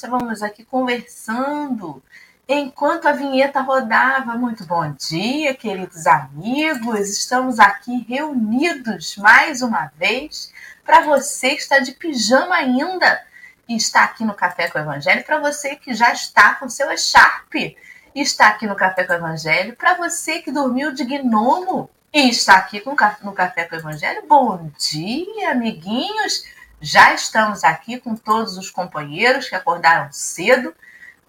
Estávamos aqui conversando enquanto a vinheta rodava. Muito bom dia, queridos amigos! Estamos aqui reunidos mais uma vez para você que está de pijama ainda e está aqui no Café com o Evangelho, para você que já está com seu echarpe e está aqui no Café com o Evangelho, para você que dormiu de gnomo e está aqui no Café com o Evangelho. Bom dia, amiguinhos! Já estamos aqui com todos os companheiros que acordaram cedo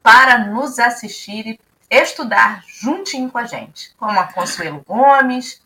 para nos assistir e estudar juntinho com a gente, como a Consuelo Gomes,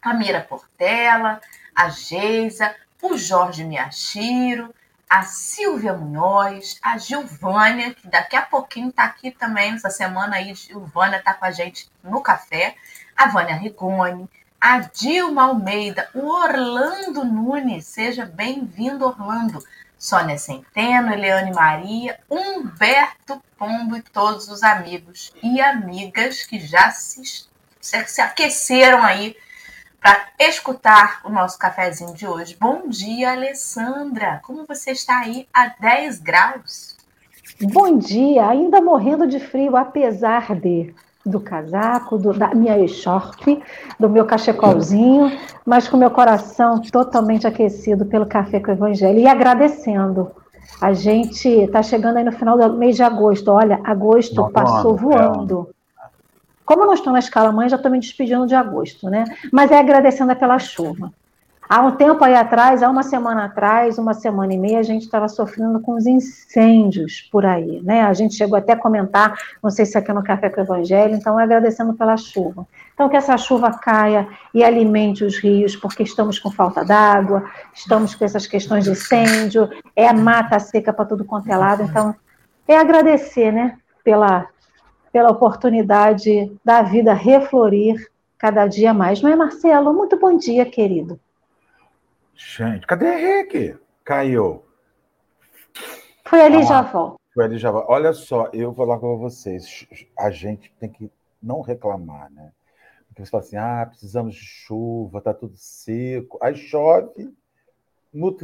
a Mira Portela, a Geisa, o Jorge Miyashiro, a Silvia Munhoz, a Gilvânia, que daqui a pouquinho está aqui também, essa semana aí, Gilvânia está com a gente no café, a Vânia Rigoni, a Dilma Almeida, o Orlando Nunes, seja bem-vindo, Orlando, Sônia Centeno, Eliane Maria, Humberto Pombo e todos os amigos e amigas que já se, se aqueceram aí para escutar o nosso cafezinho de hoje. Bom dia, Alessandra. Como você está aí a 10 graus? Bom dia, ainda morrendo de frio, apesar de do casaco, do, da minha echarpe, do meu cachecolzinho, mas com meu coração totalmente aquecido pelo café com o Evangelho e agradecendo. A gente está chegando aí no final do mês de agosto. Olha, agosto Não, passou voando. Como eu não estou na escala mãe, já estou me despedindo de agosto, né? Mas é agradecendo pela chuva. Há um tempo aí atrás, há uma semana atrás, uma semana e meia, a gente estava sofrendo com os incêndios por aí, né? A gente chegou até a comentar, não sei se aqui no Café com o Evangelho, então agradecendo pela chuva. Então que essa chuva caia e alimente os rios, porque estamos com falta d'água, estamos com essas questões de incêndio, é mata seca para tudo quanto é lado, então é agradecer, né, pela pela oportunidade da vida reflorir cada dia mais. Não é, Marcelo? Muito bom dia, querido. Gente, cadê Henrique? Caiu. Foi ali ah, já volta. Foi ali já. Olha só, eu vou falar com vocês. A gente tem que não reclamar, né? Porque você fala assim, ah, precisamos de chuva, tá tudo seco. Aí chove no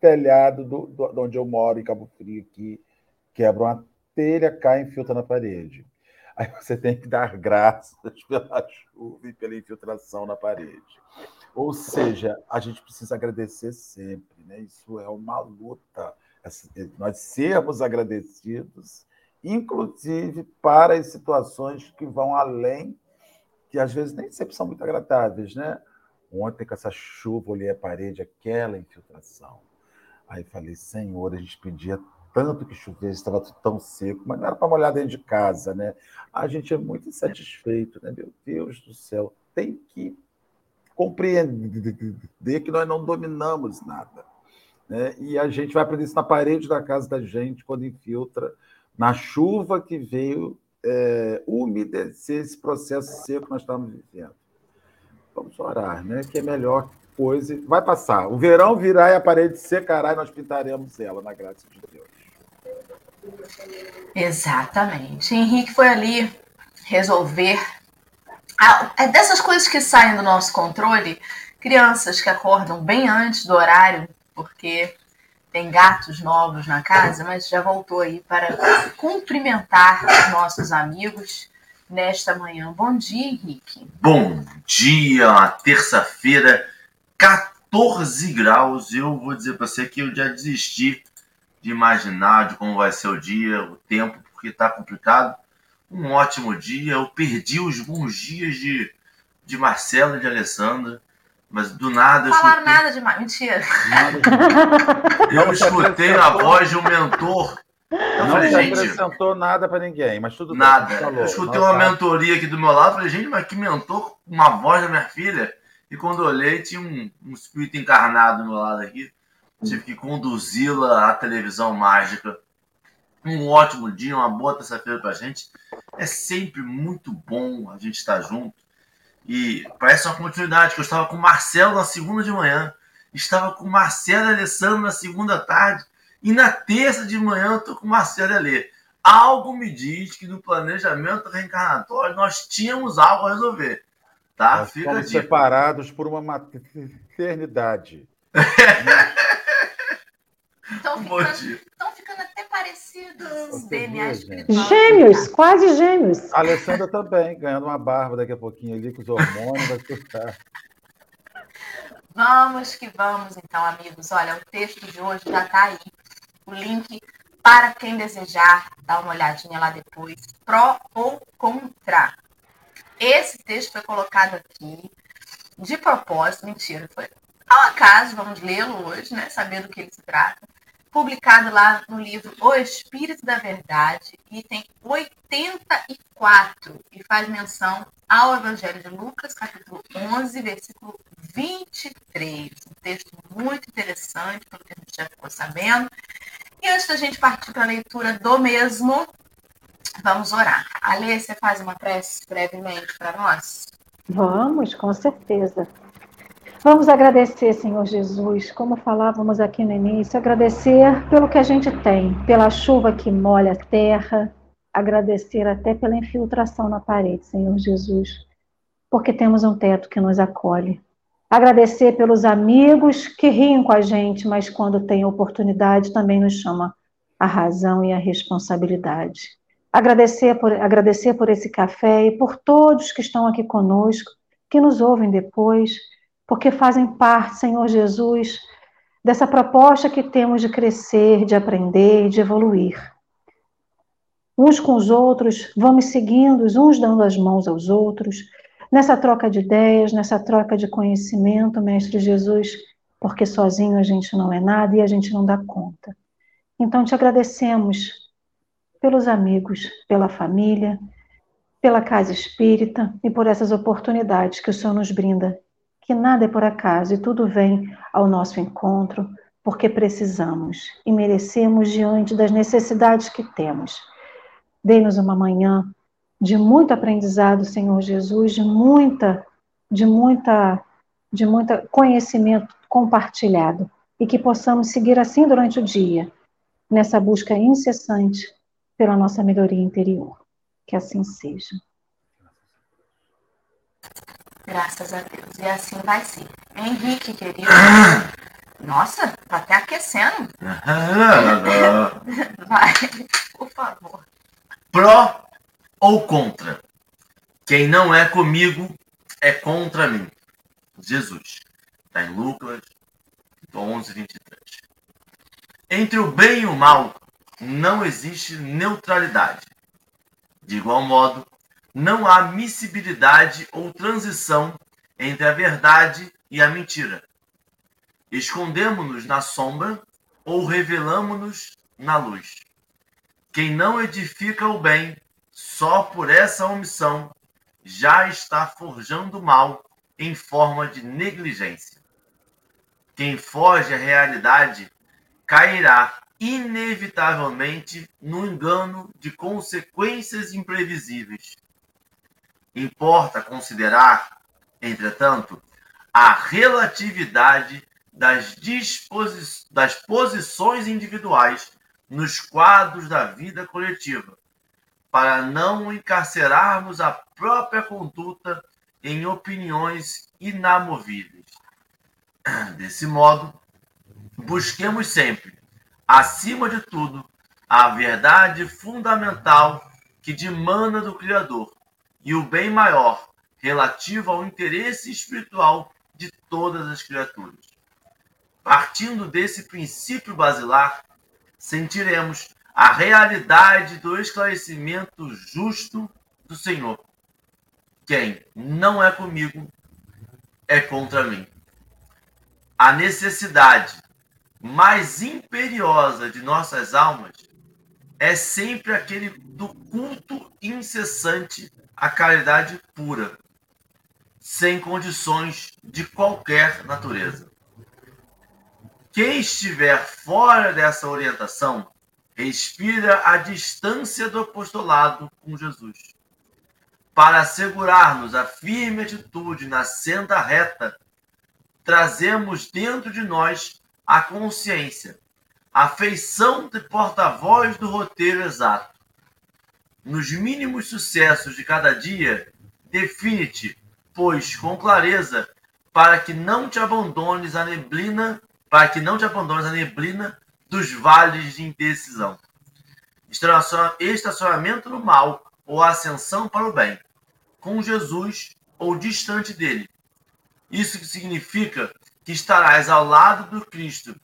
telhado do, do, de onde eu moro, em Cabo Frio, aqui, quebra uma telha cai e infiltra na parede. Aí você tem que dar graças pela chuva e pela infiltração na parede. Ou seja, a gente precisa agradecer sempre, né? Isso é uma luta. Nós sermos agradecidos, inclusive para as situações que vão além, que às vezes nem sempre são muito agradáveis, né? Ontem, com essa chuva, olhei a parede, aquela infiltração. Aí falei, Senhor, a gente pedia tanto que chovesse, estava tão seco, mas não era para molhar dentro de casa, né? A gente é muito insatisfeito, né? Meu Deus do céu, tem que compreender que nós não dominamos nada. Né? E a gente vai aprender isso na parede da casa da gente, quando infiltra, na chuva que veio é, umedecer esse processo seco que nós estamos vivendo. Vamos orar, né? Que é melhor coisa. Vai passar. O verão virá e a parede secará e nós pintaremos ela, na graça de Deus. Exatamente. Henrique foi ali resolver. Ah, é dessas coisas que saem do nosso controle, crianças que acordam bem antes do horário, porque tem gatos novos na casa, mas já voltou aí para cumprimentar os nossos amigos nesta manhã. Bom dia, Henrique. Bom dia, terça-feira, 14 graus. Eu vou dizer para você que eu já desisti de imaginar de como vai ser o dia, o tempo, porque está complicado. Um ótimo dia. Eu perdi os bons dias de, de Marcelo e de Alessandra, mas do nada. Não falaram escutei... nada demais, mentira. Eu escutei a voz de um mentor. Eu não falei, gente. Não acrescentou nada para ninguém, mas tudo nada. bem. Nada. Eu escutei uma mentoria aqui do meu lado, falei, gente, mas que mentor, uma voz da minha filha. E quando olhei, tinha um, um espírito encarnado do meu lado aqui tive que conduzi-la à televisão mágica. Um ótimo dia, uma boa terça-feira para a gente. É sempre muito bom a gente estar junto. E parece uma continuidade, que eu estava com o Marcelo na segunda de manhã, estava com o Marcelo e Alessandro na segunda tarde, e na terça de manhã eu estou com o Marcelo e Alê. Algo me diz que no planejamento reencarnatório nós tínhamos algo a resolver. Tá? Nós Fica separados por uma maternidade. estão ficando, tão ficando até parecidos os Você DNA viu, espiritual. Gêmeos, quase gêmeos. A Alessandra também, ganhando uma barba daqui a pouquinho ali, com os hormônios, vai ficar. Vamos que vamos, então, amigos. Olha, o texto de hoje já está aí. O link para quem desejar dar uma olhadinha lá depois. Pró ou contra. Esse texto foi colocado aqui de propósito, mentira, foi ao acaso, vamos lê-lo hoje, né? Saber do que ele se trata. Publicado lá no livro O Espírito da Verdade, item 84, e faz menção ao Evangelho de Lucas, capítulo 11, versículo 23. Um texto muito interessante, pelo que a gente já ficou sabendo. E antes da gente partir para a leitura do mesmo, vamos orar. Alê, você faz uma prece brevemente para nós? Vamos, com certeza. Vamos agradecer, Senhor Jesus, como falávamos aqui no início, agradecer pelo que a gente tem, pela chuva que molha a terra, agradecer até pela infiltração na parede, Senhor Jesus, porque temos um teto que nos acolhe. Agradecer pelos amigos que riem com a gente, mas quando tem oportunidade também nos chama a razão e a responsabilidade. Agradecer por, agradecer por esse café e por todos que estão aqui conosco, que nos ouvem depois, porque fazem parte, Senhor Jesus, dessa proposta que temos de crescer, de aprender, de evoluir. Uns com os outros, vamos seguindo, uns dando as mãos aos outros, nessa troca de ideias, nessa troca de conhecimento, Mestre Jesus, porque sozinho a gente não é nada e a gente não dá conta. Então te agradecemos pelos amigos, pela família, pela casa espírita e por essas oportunidades que o Senhor nos brinda que nada é por acaso e tudo vem ao nosso encontro porque precisamos e merecemos diante das necessidades que temos. Dê-nos uma manhã de muito aprendizado, Senhor Jesus, de muita, de muita, de muita conhecimento compartilhado e que possamos seguir assim durante o dia, nessa busca incessante pela nossa melhoria interior. Que assim seja. Graças a Deus. E assim vai ser. Henrique, querido. Nossa, tá até aquecendo. Vai, por favor. Pró ou contra? Quem não é comigo é contra mim. Jesus. Está em Lucas 11, 23. Entre o bem e o mal não existe neutralidade. De igual modo, não há miscibilidade ou transição entre a verdade e a mentira. Escondemos-nos na sombra ou revelamos-nos na luz. Quem não edifica o bem só por essa omissão já está forjando o mal em forma de negligência. Quem foge à realidade cairá inevitavelmente no engano de consequências imprevisíveis. Importa considerar, entretanto, a relatividade das, disposi das posições individuais nos quadros da vida coletiva, para não encarcerarmos a própria conduta em opiniões inamovíveis. Desse modo, busquemos sempre, acima de tudo, a verdade fundamental que dimana do Criador e o bem maior relativo ao interesse espiritual de todas as criaturas. Partindo desse princípio basilar, sentiremos a realidade do esclarecimento justo do Senhor. Quem não é comigo é contra mim. A necessidade mais imperiosa de nossas almas é sempre aquele do culto incessante à caridade pura, sem condições de qualquer natureza. Quem estiver fora dessa orientação, respira a distância do apostolado com Jesus. Para assegurar-nos a firme atitude na senda reta, trazemos dentro de nós a consciência, a feição de porta-voz do roteiro exato. Nos mínimos sucessos de cada dia, define-te, pois, com clareza, para que não te abandones a neblina, para que não te abandones a neblina dos vales de indecisão. Estacionamento no mal ou ascensão para o bem, com Jesus ou distante dele. Isso que significa que estarás ao lado do Cristo,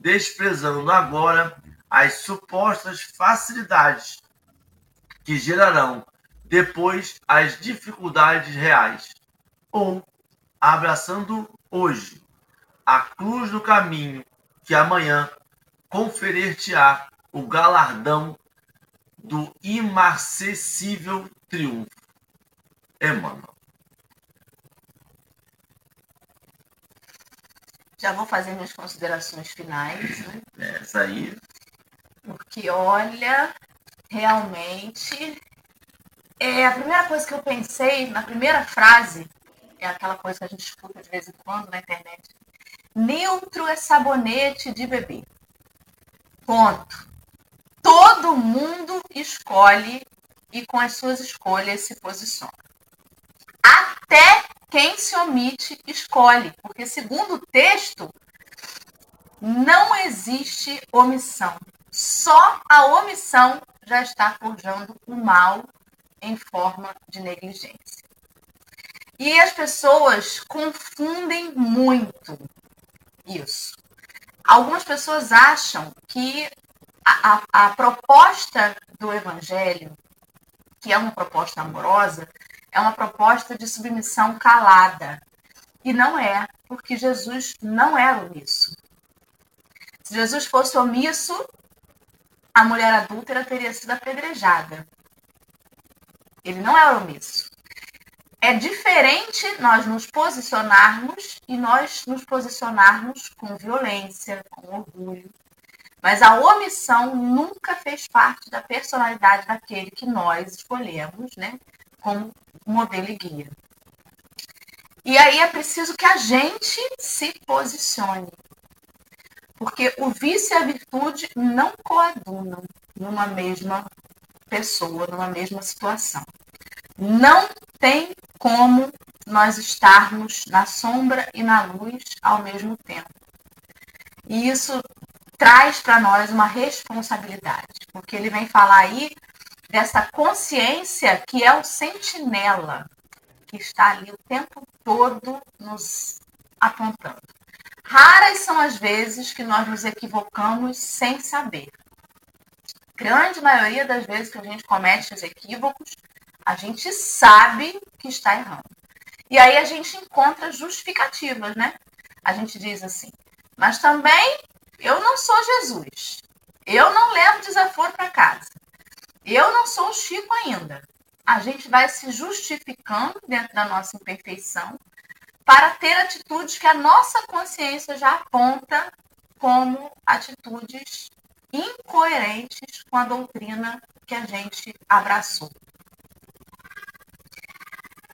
desprezando agora as supostas facilidades que gerarão depois as dificuldades reais, ou abraçando hoje a cruz do caminho que amanhã conferir-te-á o galardão do imarcessível triunfo. Emmanuel. Já vou fazer minhas considerações finais. Né? Essa aí. Porque, olha, realmente. É, a primeira coisa que eu pensei, na primeira frase, é aquela coisa que a gente escuta de vez em quando na internet. Neutro é sabonete de bebê. Ponto. Todo mundo escolhe e com as suas escolhas se posiciona. Até quem se omite escolhe, porque segundo o texto, não existe omissão. Só a omissão já está forjando o mal em forma de negligência. E as pessoas confundem muito isso. Algumas pessoas acham que a, a, a proposta do evangelho, que é uma proposta amorosa, é uma proposta de submissão calada. E não é, porque Jesus não era omisso. Se Jesus fosse omisso, a mulher adúltera teria sido apedrejada. Ele não era omisso. É diferente nós nos posicionarmos e nós nos posicionarmos com violência, com orgulho. Mas a omissão nunca fez parte da personalidade daquele que nós escolhemos, né? como modelo e guia. E aí é preciso que a gente se posicione. Porque o vício e a virtude não coadunam numa mesma pessoa, numa mesma situação. Não tem como nós estarmos na sombra e na luz ao mesmo tempo. E isso traz para nós uma responsabilidade, porque ele vem falar aí dessa consciência que é o sentinela, que está ali o tempo todo nos apontando. Raras são as vezes que nós nos equivocamos sem saber. Grande maioria das vezes que a gente comete os equívocos, a gente sabe que está errando. E aí a gente encontra justificativas, né? A gente diz assim, mas também eu não sou Jesus. Eu não levo desaforo para casa. Eu não sou o Chico ainda. A gente vai se justificando dentro da nossa imperfeição para ter atitudes que a nossa consciência já aponta como atitudes incoerentes com a doutrina que a gente abraçou.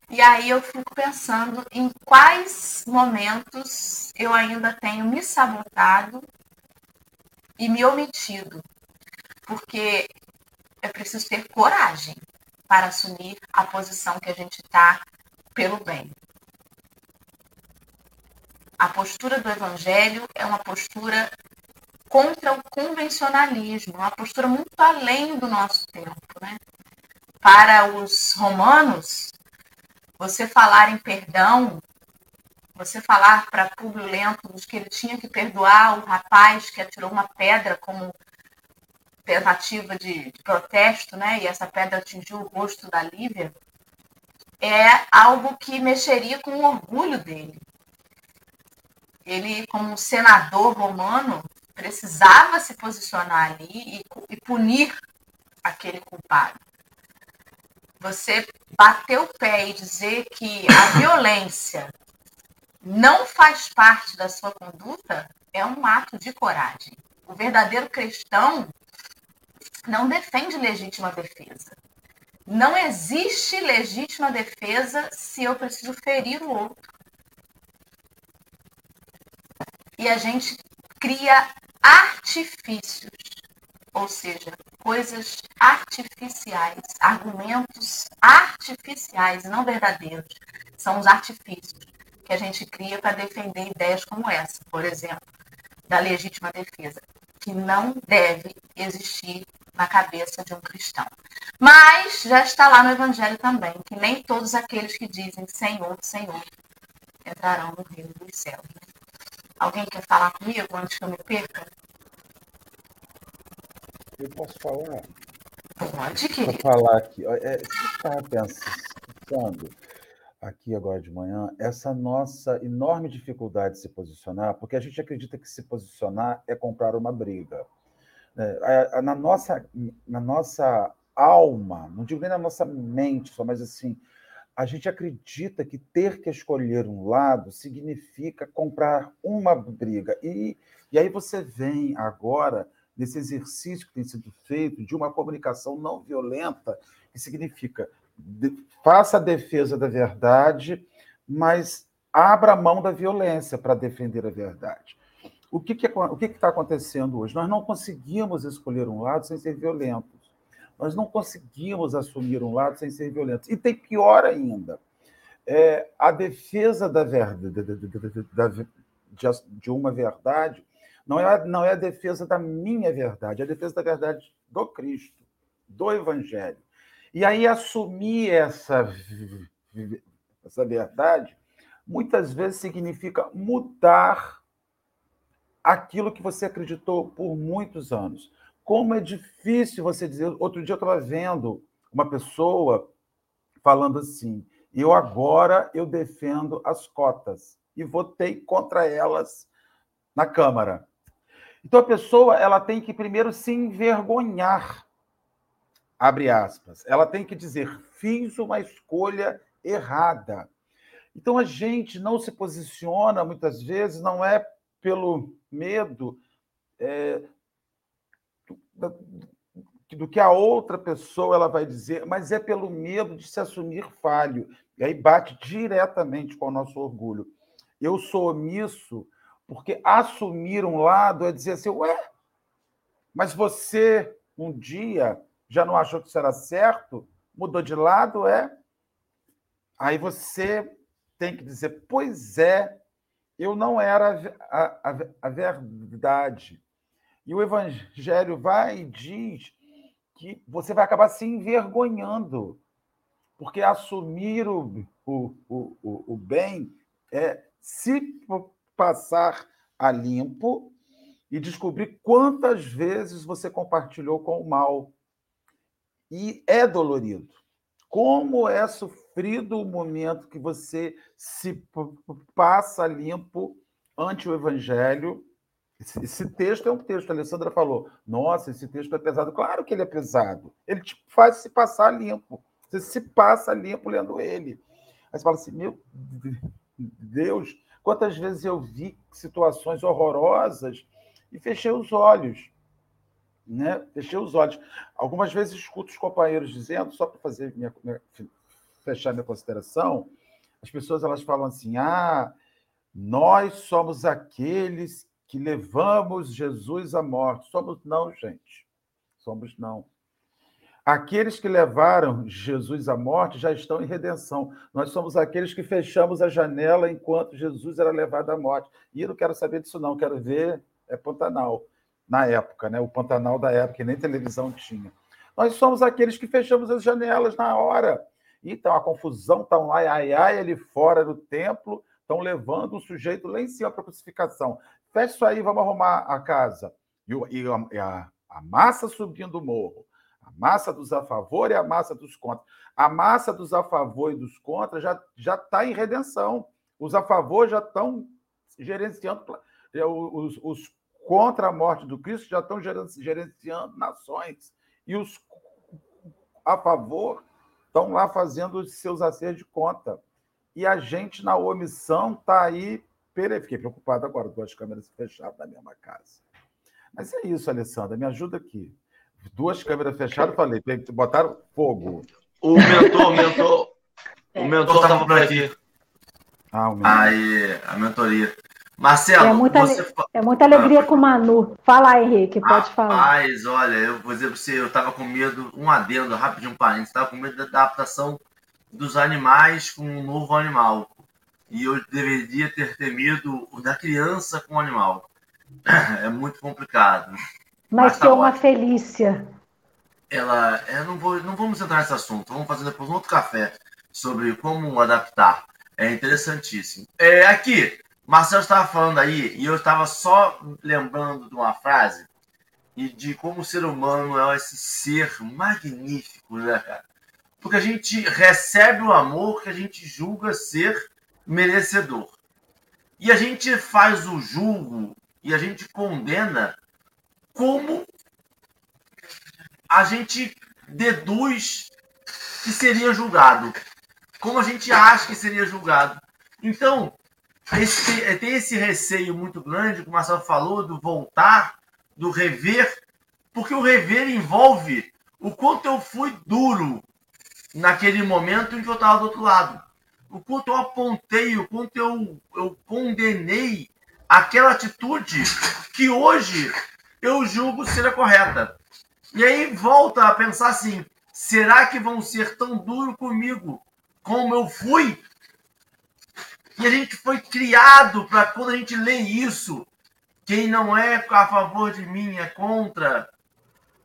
E aí eu fico pensando em quais momentos eu ainda tenho me sabotado e me omitido. Porque é preciso ter coragem para assumir a posição que a gente está pelo bem. Postura do evangelho é uma postura contra o convencionalismo, uma postura muito além do nosso tempo. Né? Para os romanos, você falar em perdão, você falar para Públio Lentulus que ele tinha que perdoar o rapaz que atirou uma pedra como tentativa de, de protesto, né, e essa pedra atingiu o rosto da Lívia, é algo que mexeria com o orgulho dele. Ele, como senador romano, precisava se posicionar ali e, e punir aquele culpado. Você bater o pé e dizer que a violência não faz parte da sua conduta é um ato de coragem. O verdadeiro cristão não defende legítima defesa. Não existe legítima defesa se eu preciso ferir o outro. E a gente cria artifícios, ou seja, coisas artificiais, argumentos artificiais, não verdadeiros. São os artifícios que a gente cria para defender ideias como essa, por exemplo, da legítima defesa. que não deve existir na cabeça de um cristão. Mas já está lá no Evangelho também, que nem todos aqueles que dizem Senhor, Senhor entrarão no reino dos céus. Alguém quer falar comigo antes que eu me perca? Eu posso falar? Pode, querido. Vou falar aqui. É, estava pensando aqui agora de manhã essa nossa enorme dificuldade de se posicionar, porque a gente acredita que se posicionar é comprar uma briga. É, na, nossa, na nossa alma, não digo nem na nossa mente só, mas assim, a gente acredita que ter que escolher um lado significa comprar uma briga. E, e aí você vem agora nesse exercício que tem sido feito de uma comunicação não violenta, que significa de, faça a defesa da verdade, mas abra mão da violência para defender a verdade. O que está que, o que que tá acontecendo hoje? Nós não conseguimos escolher um lado sem ser violentos. Nós não conseguimos assumir um lado sem ser violentos. E tem pior ainda. É, a defesa da verdade, da, da, de uma verdade não é, não é a defesa da minha verdade, é a defesa da verdade do Cristo, do Evangelho. E aí assumir essa, essa verdade muitas vezes significa mudar aquilo que você acreditou por muitos anos. Como é difícil você dizer. Outro dia eu estava vendo uma pessoa falando assim: eu agora eu defendo as cotas e votei contra elas na Câmara. Então a pessoa ela tem que primeiro se envergonhar, abre aspas. Ela tem que dizer fiz uma escolha errada. Então a gente não se posiciona muitas vezes não é pelo medo é, do que a outra pessoa ela vai dizer, mas é pelo medo de se assumir falho. E aí bate diretamente com o nosso orgulho. Eu sou omisso porque assumir um lado é dizer assim, ué, mas você um dia já não achou que isso era certo, mudou de lado, é? Aí você tem que dizer, pois é, eu não era a, a, a verdade. E o Evangelho vai e diz que você vai acabar se envergonhando, porque assumir o, o, o, o bem é se passar a limpo e descobrir quantas vezes você compartilhou com o mal. E é dolorido. Como é sofrido o momento que você se passa limpo ante o evangelho esse, texto é um texto, a Alessandra falou, nossa, esse texto é pesado. Claro que ele é pesado. Ele te faz se passar limpo. Você se passa limpo lendo ele. Aí você fala assim, meu Deus, quantas vezes eu vi situações horrorosas e fechei os olhos. Né? Fechei os olhos. Algumas vezes escuto os companheiros dizendo, só para fazer minha, minha, fechar minha consideração, as pessoas elas falam assim: ah, nós somos aqueles que levamos Jesus à morte. Somos não, gente. Somos não. Aqueles que levaram Jesus à morte já estão em redenção. Nós somos aqueles que fechamos a janela enquanto Jesus era levado à morte. E eu não quero saber disso, não. Quero ver é Pantanal, na época, né? O Pantanal da época, que nem televisão tinha. Nós somos aqueles que fechamos as janelas na hora. Então, a confusão está ai, ai, ai ali fora do templo, estão levando o sujeito lá em cima para a crucificação. Fecha isso aí, vamos arrumar a casa. E, e a, a, massa subindo o morro. A massa dos a favor e a massa dos contra. A massa dos a favor e dos contra já já está em redenção. Os a favor já estão gerenciando é, os, os contra a morte do Cristo já estão gerenciando nações. E os a favor estão lá fazendo os seus acertos de conta. E a gente, na omissão, está aí Fiquei preocupado agora, duas câmeras fechadas na mesma casa. Mas é isso, Alessandra, me ajuda aqui. Duas câmeras fechadas, falei, botaram fogo. O mentor, o mentor, o mentor estava por aqui. Ah, o mentor. Aí, a mentoria. Marcelo, é muita, você... é muita alegria ah, com o Manu. Fala, Henrique, pode falar. Mas, olha, eu vou dizer para você, eu estava com medo, um adendo, rapidinho, um parênteses, estava com medo da adaptação dos animais com um novo animal e eu deveria ter temido o da criança com o animal. É muito complicado. Nasceu tá uma Felícia. Ela, eu não vou, não vamos entrar nesse assunto. Vamos fazer depois um outro café sobre como adaptar. É interessantíssimo. É, aqui, Marcelo estava falando aí e eu estava só lembrando de uma frase e de como o ser humano é esse ser magnífico, né, cara? Porque a gente recebe o amor que a gente julga ser merecedor. E a gente faz o julgo e a gente condena como a gente deduz que seria julgado. Como a gente acha que seria julgado. Então, esse, tem esse receio muito grande, como o Marcelo falou, do voltar, do rever, porque o rever envolve o quanto eu fui duro naquele momento em que eu estava do outro lado. O quanto eu apontei, o quanto eu, eu condenei aquela atitude que hoje eu julgo ser a correta. E aí volta a pensar assim: será que vão ser tão duro comigo como eu fui? E a gente foi criado para quando a gente lê isso, quem não é a favor de mim é contra.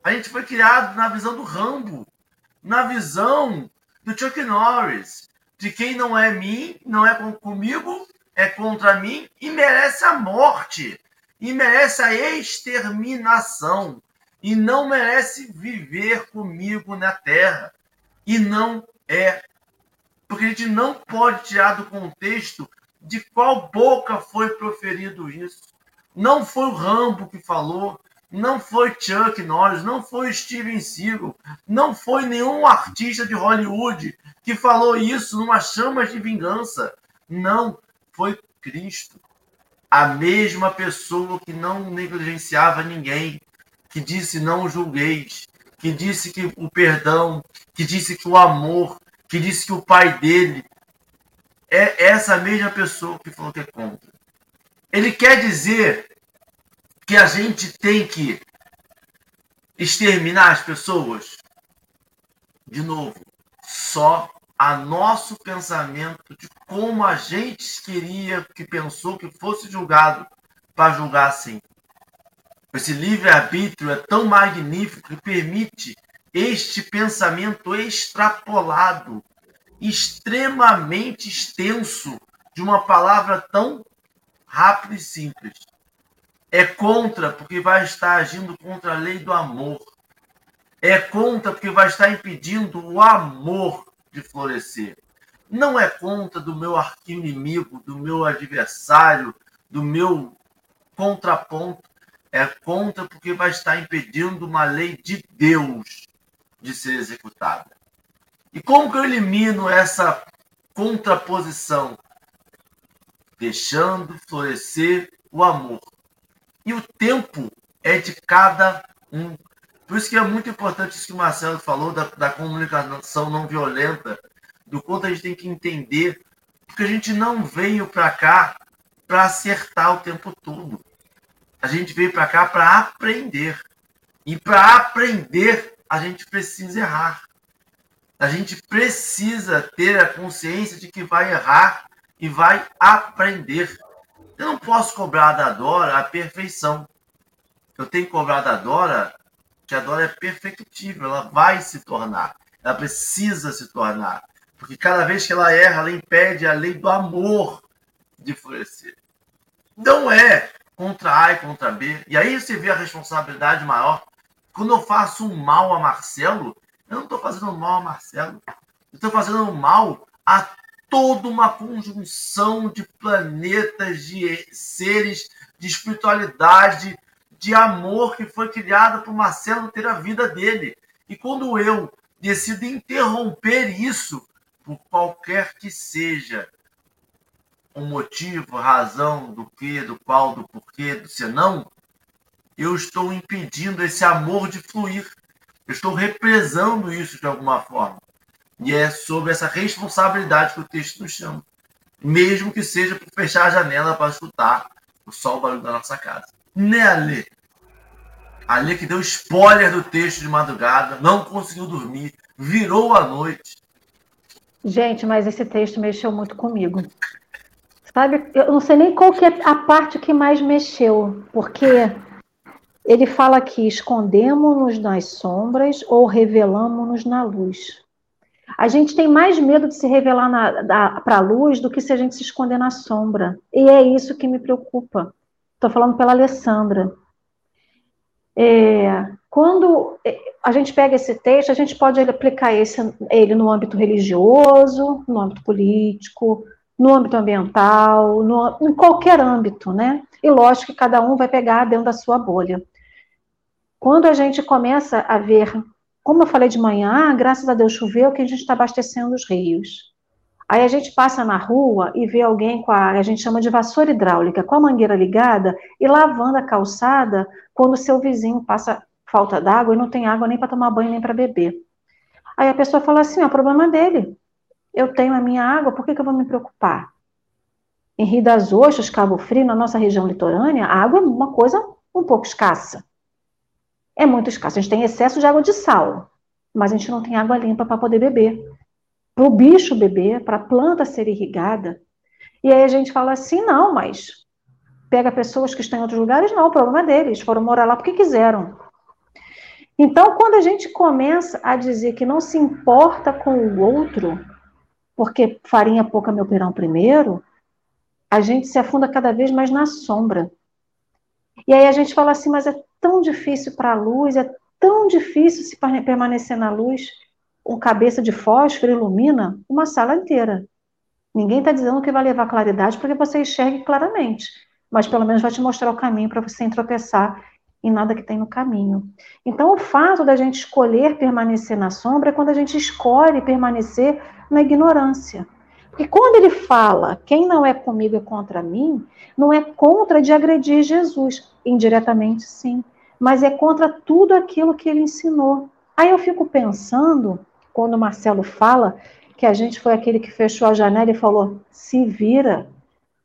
A gente foi criado na visão do Rambo na visão do Chuck Norris, de quem não é mim, não é comigo, é contra mim e merece a morte, e merece a exterminação, e não merece viver comigo na terra. E não é. Porque a gente não pode tirar do contexto de qual boca foi proferido isso. Não foi o Rambo que falou, não foi Chuck Norris, não foi Steven Seagal, não foi nenhum artista de Hollywood que falou isso numa chama de vingança. Não, foi Cristo. A mesma pessoa que não negligenciava ninguém, que disse não julgueis, que disse que o perdão, que disse que o amor, que disse que o pai dele é essa mesma pessoa que falou que é contra. Ele quer dizer que a gente tem que exterminar as pessoas? De novo, só a nosso pensamento de como a gente queria que pensou que fosse julgado para julgar assim. Esse livre-arbítrio é tão magnífico que permite este pensamento extrapolado, extremamente extenso, de uma palavra tão rápida e simples. É contra porque vai estar agindo contra a lei do amor. É contra porque vai estar impedindo o amor de florescer. Não é contra do meu arqui-inimigo, do meu adversário, do meu contraponto. É contra porque vai estar impedindo uma lei de Deus de ser executada. E como que eu elimino essa contraposição? Deixando florescer o amor. E o tempo é de cada um. Por isso que é muito importante isso que o Marcelo falou da, da comunicação não violenta, do quanto a gente tem que entender, porque a gente não veio para cá para acertar o tempo todo. A gente veio para cá para aprender. E para aprender, a gente precisa errar. A gente precisa ter a consciência de que vai errar e vai aprender. Eu não posso cobrar da Dora a perfeição. Eu tenho que cobrar da Dora que a Dora é perfectível, ela vai se tornar, ela precisa se tornar. Porque cada vez que ela erra, ela impede a lei do amor de florescer. Não é contra A e contra B. E aí você vê a responsabilidade maior. Quando eu faço um mal a Marcelo, eu não estou fazendo mal a Marcelo. Eu estou fazendo mal a toda uma conjunção de planetas, de seres, de espiritualidade, de amor que foi criado para o Marcelo ter a vida dele. E quando eu decido interromper isso, por qualquer que seja o motivo, razão do que, do qual, do porquê, do senão, eu estou impedindo esse amor de fluir. Eu estou represando isso de alguma forma. E é sobre essa responsabilidade que o texto nos chama. Mesmo que seja por fechar a janela para escutar o sol barulho da nossa casa. Né, Ale? Ale que deu spoiler do texto de madrugada, não conseguiu dormir, virou a noite. Gente, mas esse texto mexeu muito comigo. Sabe, eu não sei nem qual que é a parte que mais mexeu, porque ele fala que escondemos-nos nas sombras ou revelamos-nos na luz. A gente tem mais medo de se revelar para a luz do que se a gente se esconder na sombra. E é isso que me preocupa. Estou falando pela Alessandra. É, quando é, a gente pega esse texto, a gente pode aplicar esse, ele no âmbito religioso, no âmbito político, no âmbito ambiental, no, em qualquer âmbito, né? E lógico que cada um vai pegar dentro da sua bolha. Quando a gente começa a ver, como eu falei de manhã, ah, graças a Deus choveu que a gente está abastecendo os rios. Aí a gente passa na rua e vê alguém com a, a gente chama de vassoura hidráulica, com a mangueira ligada e lavando a calçada quando o seu vizinho passa falta d'água e não tem água nem para tomar banho nem para beber. Aí a pessoa fala assim: é o problema dele. Eu tenho a minha água, por que, que eu vou me preocupar? Em Rio das Ostras, Cabo Frio, na nossa região litorânea, a água é uma coisa um pouco escassa. É muito escassa. A gente tem excesso de água de sal, mas a gente não tem água limpa para poder beber. Para o bicho beber, para a planta ser irrigada. E aí a gente fala assim: não, mas pega pessoas que estão em outros lugares, não, o problema é deles, foram morar lá porque quiseram. Então, quando a gente começa a dizer que não se importa com o outro, porque farinha pouca meu pirão primeiro, a gente se afunda cada vez mais na sombra. E aí a gente fala assim, mas é tão difícil para a luz, é tão difícil se permanecer na luz. Um cabeça de fósforo ilumina uma sala inteira. Ninguém está dizendo que vai levar claridade para que você enxergue claramente, mas pelo menos vai te mostrar o caminho para você tropeçar em nada que tem no caminho. Então, o fato da gente escolher permanecer na sombra é quando a gente escolhe permanecer na ignorância. Porque quando ele fala, quem não é comigo é contra mim, não é contra de agredir Jesus. Indiretamente, sim. Mas é contra tudo aquilo que ele ensinou. Aí eu fico pensando, quando o Marcelo fala que a gente foi aquele que fechou a janela e falou: se vira.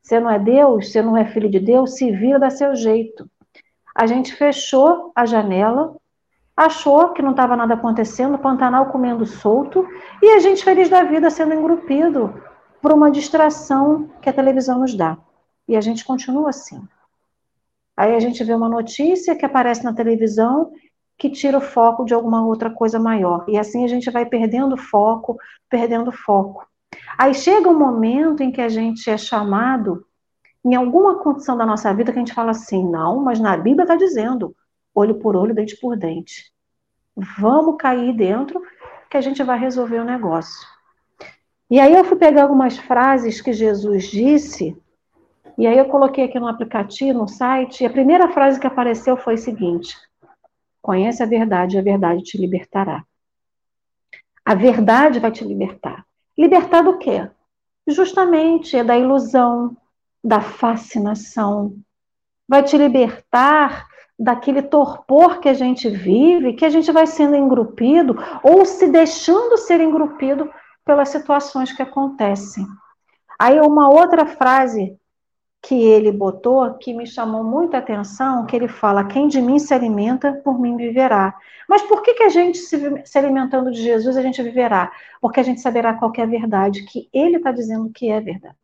Você não é Deus, você não é filho de Deus, se vira da seu jeito. A gente fechou a janela, achou que não estava nada acontecendo, Pantanal comendo solto, e a gente feliz da vida sendo engrupido por uma distração que a televisão nos dá. E a gente continua assim. Aí a gente vê uma notícia que aparece na televisão que tira o foco de alguma outra coisa maior. E assim a gente vai perdendo foco, perdendo foco. Aí chega um momento em que a gente é chamado em alguma condição da nossa vida que a gente fala assim, não, mas na Bíblia está dizendo, olho por olho, dente por dente. Vamos cair dentro que a gente vai resolver o negócio. E aí eu fui pegar algumas frases que Jesus disse, e aí eu coloquei aqui no aplicativo, no site, e a primeira frase que apareceu foi a seguinte: Conhece a verdade, a verdade te libertará. A verdade vai te libertar. Libertar do quê? Justamente é da ilusão, da fascinação. Vai te libertar daquele torpor que a gente vive, que a gente vai sendo engrupido ou se deixando ser engrupido pelas situações que acontecem. Aí uma outra frase que ele botou que me chamou muita atenção, que ele fala: quem de mim se alimenta, por mim viverá. Mas por que, que a gente se, se alimentando de Jesus a gente viverá? Porque a gente saberá qual é a verdade que ele está dizendo que é verdade.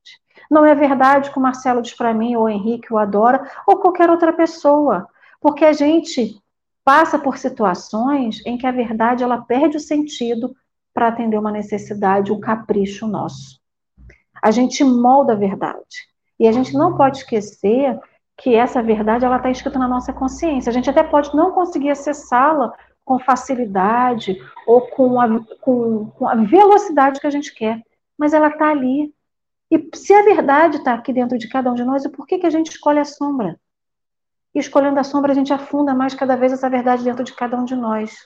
Não é verdade que o Marcelo diz para mim, ou o Henrique o adora, ou qualquer outra pessoa. Porque a gente passa por situações em que a verdade ela perde o sentido para atender uma necessidade, um capricho nosso. A gente molda a verdade. E a gente não pode esquecer que essa verdade ela está escrita na nossa consciência. A gente até pode não conseguir acessá-la com facilidade ou com a, com, com a velocidade que a gente quer, mas ela está ali. E se a verdade está aqui dentro de cada um de nós, por que, que a gente escolhe a sombra? E escolhendo a sombra, a gente afunda mais cada vez essa verdade dentro de cada um de nós.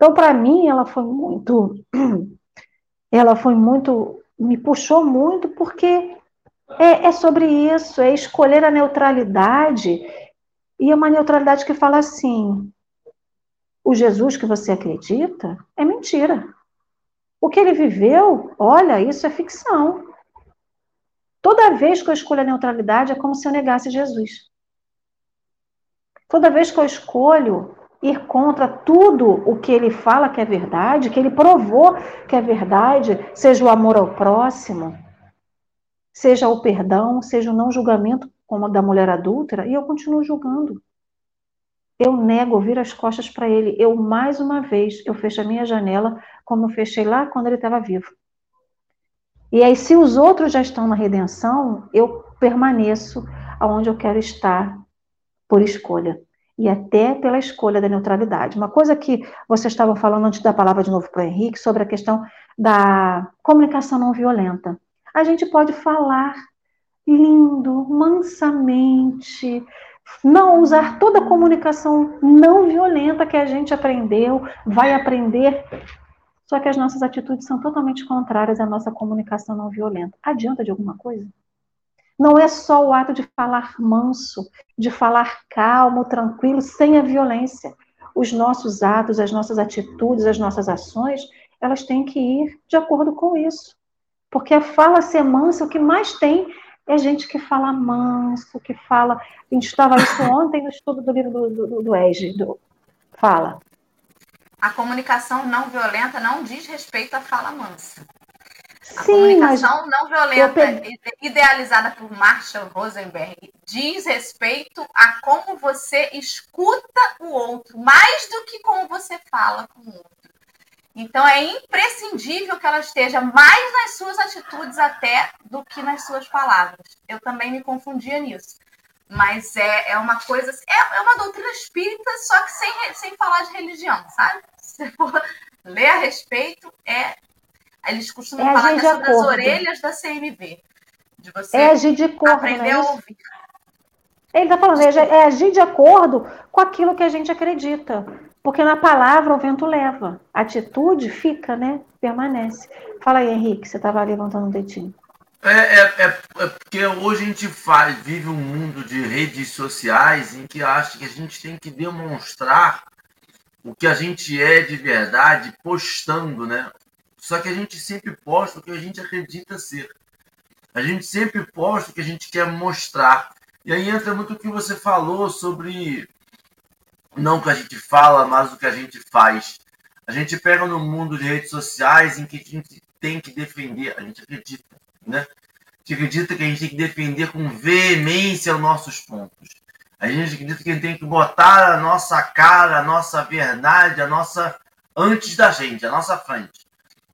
Então, para mim, ela foi muito. Ela foi muito. Me puxou muito, porque é, é sobre isso, é escolher a neutralidade. E é uma neutralidade que fala assim: o Jesus que você acredita é mentira. O que ele viveu, olha, isso é ficção. Toda vez que eu escolho a neutralidade, é como se eu negasse Jesus. Toda vez que eu escolho ir contra tudo o que ele fala que é verdade, que ele provou que é verdade, seja o amor ao próximo, seja o perdão, seja o não julgamento, como da mulher adúltera, e eu continuo julgando. Eu nego ouvir as costas para ele. Eu, mais uma vez, eu fecho a minha janela, como eu fechei lá quando ele estava vivo. E aí, se os outros já estão na redenção, eu permaneço aonde eu quero estar por escolha. E até pela escolha da neutralidade. Uma coisa que vocês estavam falando antes da palavra de novo para o Henrique, sobre a questão da comunicação não violenta. A gente pode falar lindo, mansamente, não usar toda a comunicação não violenta que a gente aprendeu, vai aprender só que as nossas atitudes são totalmente contrárias à nossa comunicação não violenta. Adianta de alguma coisa? Não é só o ato de falar manso, de falar calmo, tranquilo, sem a violência. Os nossos atos, as nossas atitudes, as nossas ações, elas têm que ir de acordo com isso. Porque a fala ser mansa, o que mais tem é gente que fala manso, que fala. A gente estava isso ontem no estudo do livro do, do, do Ege, do Fala a comunicação não violenta não diz respeito à fala mansa. A Sim, comunicação não violenta, idealizada por Marshall Rosenberg, diz respeito a como você escuta o outro, mais do que como você fala com o outro. Então é imprescindível que ela esteja mais nas suas atitudes até do que nas suas palavras. Eu também me confundia nisso. Mas é, é uma coisa. É, é uma doutrina espírita, só que sem, sem falar de religião, sabe? Se for ler a respeito, é. Eles costumam é falar que é sobre as orelhas da CMV. De você é agir de acordo, aprender é a ouvir. Ele está falando, é, é agir de acordo com aquilo que a gente acredita. Porque na palavra o vento leva. A atitude fica, né? Permanece. Fala aí, Henrique, você estava levantando um dedinho. É, é, é, é, porque hoje a gente faz, vive um mundo de redes sociais em que acha que a gente tem que demonstrar o que a gente é de verdade postando, né? Só que a gente sempre posta o que a gente acredita ser. A gente sempre posta o que a gente quer mostrar. E aí entra muito o que você falou sobre não o que a gente fala, mas o que a gente faz. A gente pega no mundo de redes sociais em que a gente tem que defender, a gente acredita né? Que acredita que a gente tem que defender com veemência os nossos pontos. A gente acredita que a gente tem que botar a nossa cara, a nossa verdade, a nossa antes da gente, a nossa frente.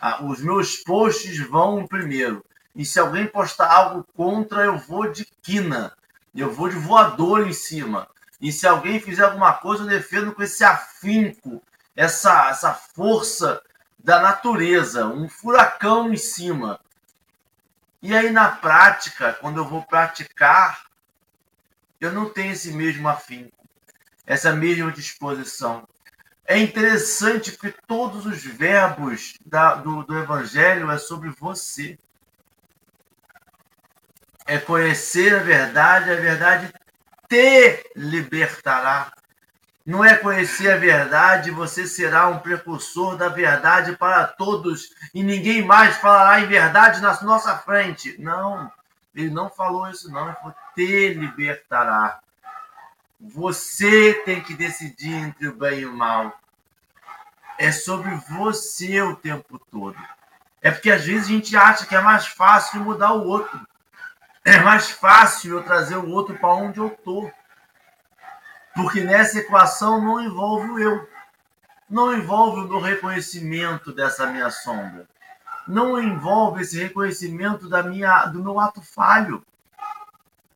Ah, os meus posts vão primeiro. E se alguém postar algo contra, eu vou de quina. Eu vou de voador em cima. E se alguém fizer alguma coisa, eu defendo com esse afinco, essa, essa força da natureza, um furacão em cima. E aí, na prática, quando eu vou praticar, eu não tenho esse mesmo afinco, essa mesma disposição. É interessante que todos os verbos da, do, do Evangelho é sobre você. É conhecer a verdade, a verdade te libertará não é conhecer a verdade, você será um precursor da verdade para todos e ninguém mais falará em verdade na nossa frente. Não, ele não falou isso, não. Ele falou: te libertará. Você tem que decidir entre o bem e o mal. É sobre você o tempo todo. É porque às vezes a gente acha que é mais fácil mudar o outro. É mais fácil eu trazer o outro para onde eu estou. Porque nessa equação não envolve o eu. Não envolve o reconhecimento dessa minha sombra. Não envolve esse reconhecimento da minha, do meu ato falho.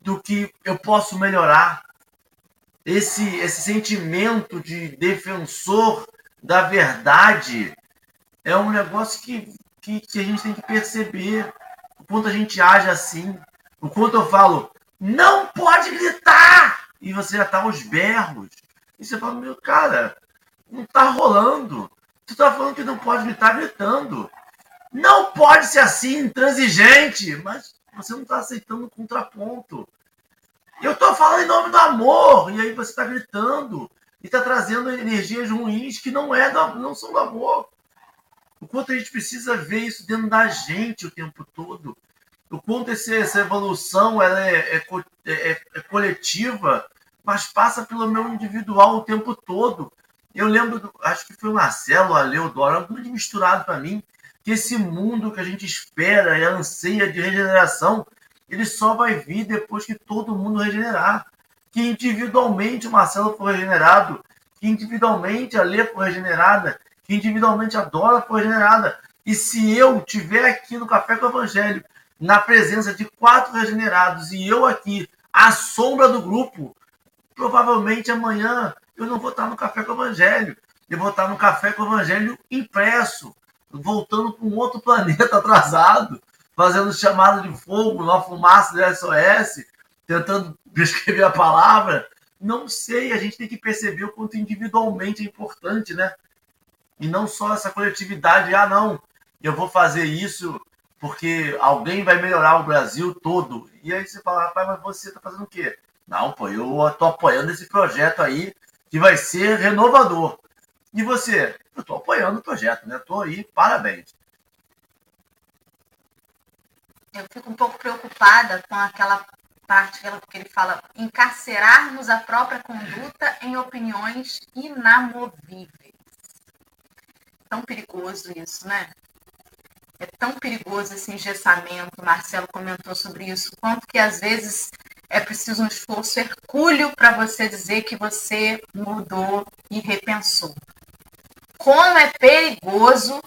Do que eu posso melhorar. Esse, esse sentimento de defensor da verdade é um negócio que, que, que a gente tem que perceber. O quanto a gente age assim. O quanto eu falo, não pode gritar! e você já tá aos berros. E você fala, meu cara, não tá rolando. Tu tá falando que não pode gritar gritando. Não pode ser assim, intransigente, mas você não tá aceitando o contraponto. Eu tô falando em nome do amor, e aí você tá gritando e tá trazendo energias ruins que não é do, não são do amor. O quanto a gente precisa ver isso dentro da gente o tempo todo. O quanto esse, essa evolução ela é, é, é, é coletiva mas passa pelo meu individual o tempo todo. Eu lembro, do, acho que foi o Marcelo, a Leodora, muito misturado para mim, que esse mundo que a gente espera e anseia de regeneração, ele só vai vir depois que todo mundo regenerar. Que individualmente o Marcelo for regenerado, que individualmente a Lê for regenerada, que individualmente a Dora for regenerada. E se eu tiver aqui no Café com o Evangelho, na presença de quatro regenerados, e eu aqui, à sombra do grupo, provavelmente amanhã eu não vou estar no Café com o Evangelho. Eu vou estar no Café com o Evangelho impresso, voltando para um outro planeta atrasado, fazendo chamada de fogo, uma fumaça do SOS, tentando escrever a palavra. Não sei, a gente tem que perceber o quanto individualmente é importante, né? E não só essa coletividade, ah, não, eu vou fazer isso porque alguém vai melhorar o Brasil todo. E aí você fala, rapaz, mas você está fazendo o quê? Não, pô, eu estou apoiando esse projeto aí que vai ser renovador. E você? Eu estou apoiando o projeto, né? Estou aí, parabéns. Eu fico um pouco preocupada com aquela parte que ele fala encarcerarmos a própria conduta em opiniões inamovíveis. Tão perigoso isso, né? É tão perigoso esse engessamento. Marcelo comentou sobre isso. Quanto que às vezes é preciso um esforço hercúleo para você dizer que você mudou e repensou. Como é perigoso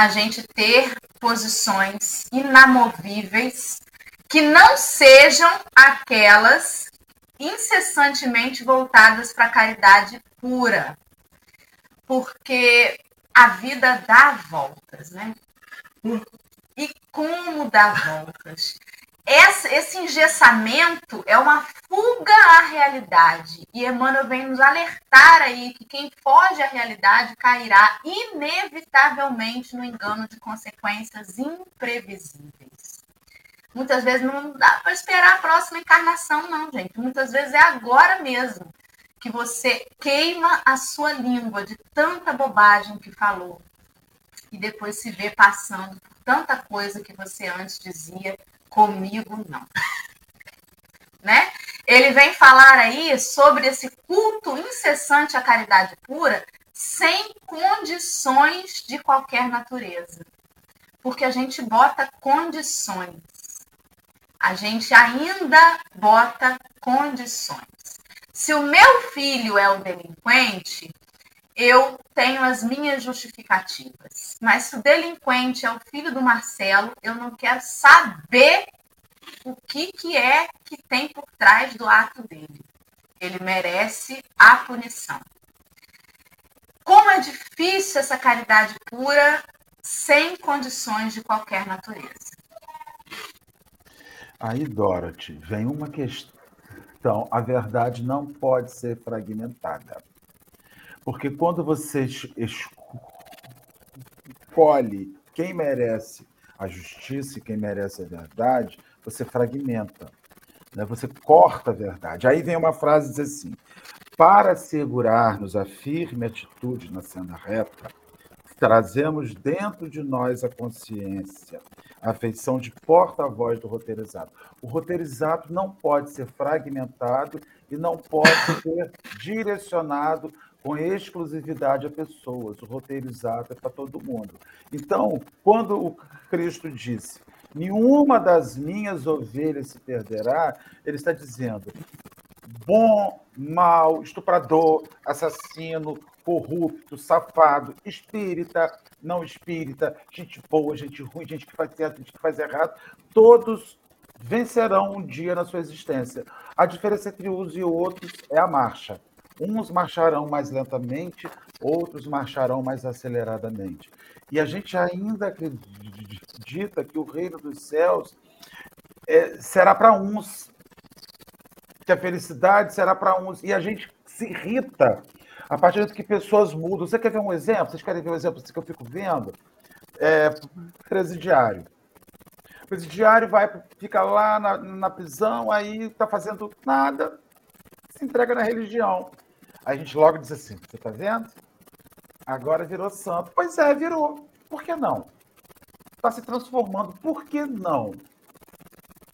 a gente ter posições inamovíveis que não sejam aquelas incessantemente voltadas para a caridade pura. Porque a vida dá voltas, né? E como dá voltas? Esse, engessamento é uma fuga à realidade. E Emmanuel vem nos alertar aí que quem foge à realidade cairá inevitavelmente no engano de consequências imprevisíveis. Muitas vezes não dá para esperar a próxima encarnação, não, gente. Muitas vezes é agora mesmo que você queima a sua língua de tanta bobagem que falou e depois se vê passando por tanta coisa que você antes dizia comigo não. né? Ele vem falar aí sobre esse culto incessante à caridade pura sem condições de qualquer natureza. Porque a gente bota condições a gente ainda bota condições. Se o meu filho é o delinquente, eu tenho as minhas justificativas. Mas se o delinquente é o filho do Marcelo, eu não quero saber o que, que é que tem por trás do ato dele. Ele merece a punição. Como é difícil essa caridade pura sem condições de qualquer natureza. Aí, Dorothy, vem uma questão. A verdade não pode ser fragmentada. Porque quando você escolhe quem merece a justiça e quem merece a verdade, você fragmenta. Né? Você corta a verdade. Aí vem uma frase diz assim: para assegurar-nos a firme atitude na senda reta, trazemos dentro de nós a consciência, a feição de porta-voz do roteirizado. O roteirizado não pode ser fragmentado e não pode ser direcionado com exclusividade a pessoas. O roteirizado é para todo mundo. Então, quando o Cristo disse: Nenhuma das minhas ovelhas se perderá, ele está dizendo: bom, mal, estuprador, assassino, corrupto, safado, espírita, não espírita, gente boa, gente ruim, gente que faz certo, gente que faz errado, todos vencerão um dia na sua existência. A diferença entre uns e outros é a marcha. Uns marcharão mais lentamente, outros marcharão mais aceleradamente. E a gente ainda acredita que o reino dos céus é, será para uns, que a felicidade será para uns. E a gente se irrita a partir do que pessoas mudam. Você quer ver um exemplo? Vocês querem ver um exemplo que eu fico vendo? É, presidiário. O presidiário vai, fica lá na, na prisão, aí está fazendo nada, se entrega na religião. A gente logo diz assim: você está vendo? Agora virou santo. Pois é, virou. Por que não? Está se transformando. Por que não?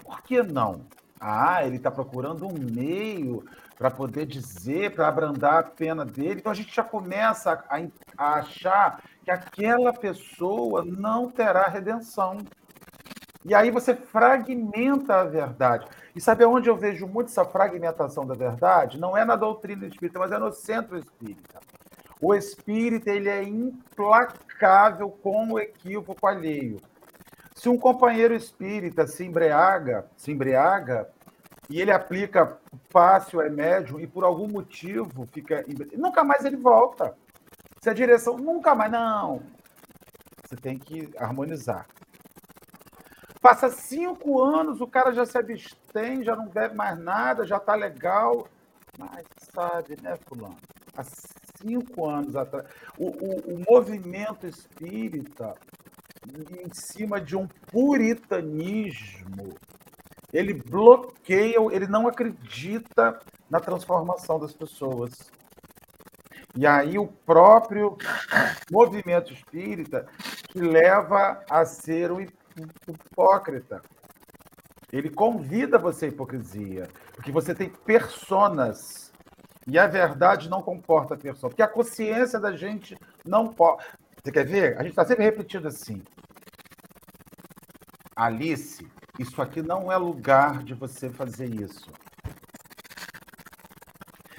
Por que não? Ah, ele está procurando um meio para poder dizer, para abrandar a pena dele. Então a gente já começa a, a, achar que aquela pessoa não terá redenção. E aí você fragmenta a verdade. E sabe onde eu vejo muito essa fragmentação da verdade? Não é na doutrina espírita, mas é no centro espírita. O espírita ele é implacável com o equívoco alheio. Se um companheiro espírita se embriaga, se embriaga e ele aplica fácil, é médium e por algum motivo fica nunca mais ele volta. Se a direção nunca mais não, você tem que harmonizar. Passa cinco anos, o cara já se abstém, já não bebe mais nada, já está legal. Mas sabe, né, Fulano? Há cinco anos atrás, o, o, o movimento espírita, em cima de um puritanismo, ele bloqueia, ele não acredita na transformação das pessoas. E aí o próprio movimento espírita que leva a ser o hipócrita. Ele convida você à hipocrisia, porque você tem personas. E a verdade não comporta a pessoa, porque a consciência da gente não pode. Você quer ver? A gente está sempre repetindo assim. Alice, isso aqui não é lugar de você fazer isso.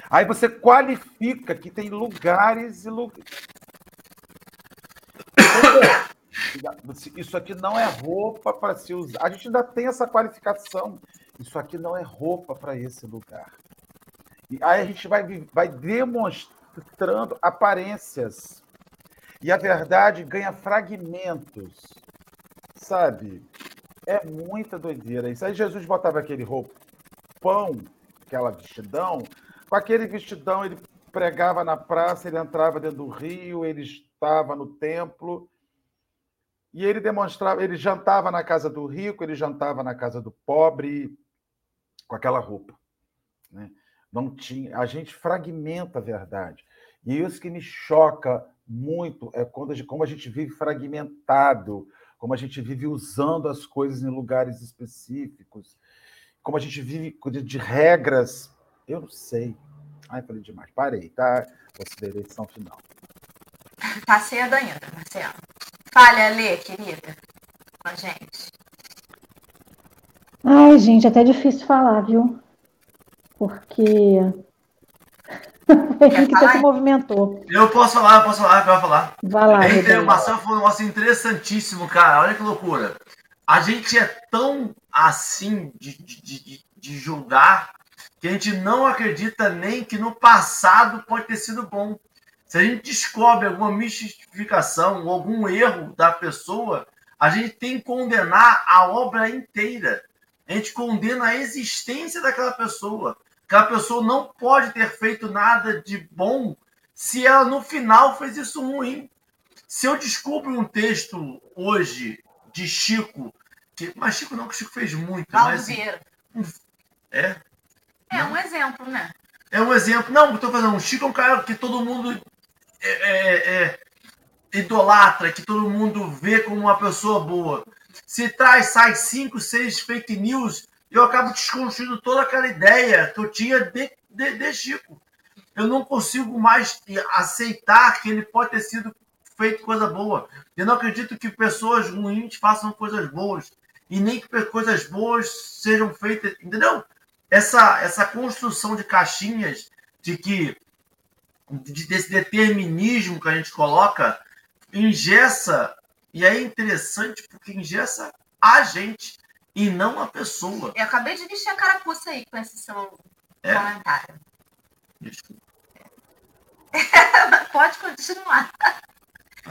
Aí você qualifica que tem lugares e lugares. Isso aqui não é roupa para se usar. A gente ainda tem essa qualificação. Isso aqui não é roupa para esse lugar. E aí a gente vai, vai demonstrando aparências. E a verdade ganha fragmentos. Sabe? É muita doideira isso. Aí Jesus botava aquele roupão, aquela vestidão, com aquele vestidão ele pregava na praça, ele entrava dentro do rio, ele estava no templo e ele demonstrava, ele jantava na casa do rico, ele jantava na casa do pobre com aquela roupa. Né? Não tinha, a gente fragmenta a verdade. E isso que me choca muito é quando como a gente vive fragmentado, como a gente vive usando as coisas em lugares específicos, como a gente vive de, regras. Eu não sei. Ai, falei demais. Parei, tá? Considerei edição final. Tá cedo ainda, Marcelo. Fale, Alê, querida, com a gente. Ai, gente, é até difícil falar, viu? Porque. Henrique até se movimentou. Eu posso falar, eu posso falar, eu posso falar. Vai lá, Henrique, O Marcelo falou um negócio interessantíssimo, cara. Olha que loucura. A gente é tão assim de, de, de, de julgar que a gente não acredita nem que no passado pode ter sido bom. Se a gente descobre alguma mistificação ou algum erro da pessoa, a gente tem que condenar a obra inteira. A gente condena a existência daquela pessoa. Aquela pessoa não pode ter feito nada de bom se ela no final fez isso ruim. Se eu descubro um texto hoje de Chico, que, mas Chico não, que Chico fez muito. Mas, é? É um exemplo, né? É um exemplo. Não, estou fazendo um Chico é um cara que todo mundo é, é, é, idolatra, que todo mundo vê como uma pessoa boa. Se traz, sai cinco, seis fake news, eu acabo desconstruindo toda aquela ideia que eu tinha de, de, de Chico. Eu não consigo mais aceitar que ele pode ter sido feito coisa boa. Eu não acredito que pessoas ruins façam coisas boas. E nem que coisas boas sejam feitas. Entendeu? Essa, essa construção de caixinhas de que desse determinismo que a gente coloca, ingessa, e é interessante porque ingessa a gente e não a pessoa. Eu acabei de vestir a carapuça aí com esse seu é. comentário. Desculpa. Pode continuar.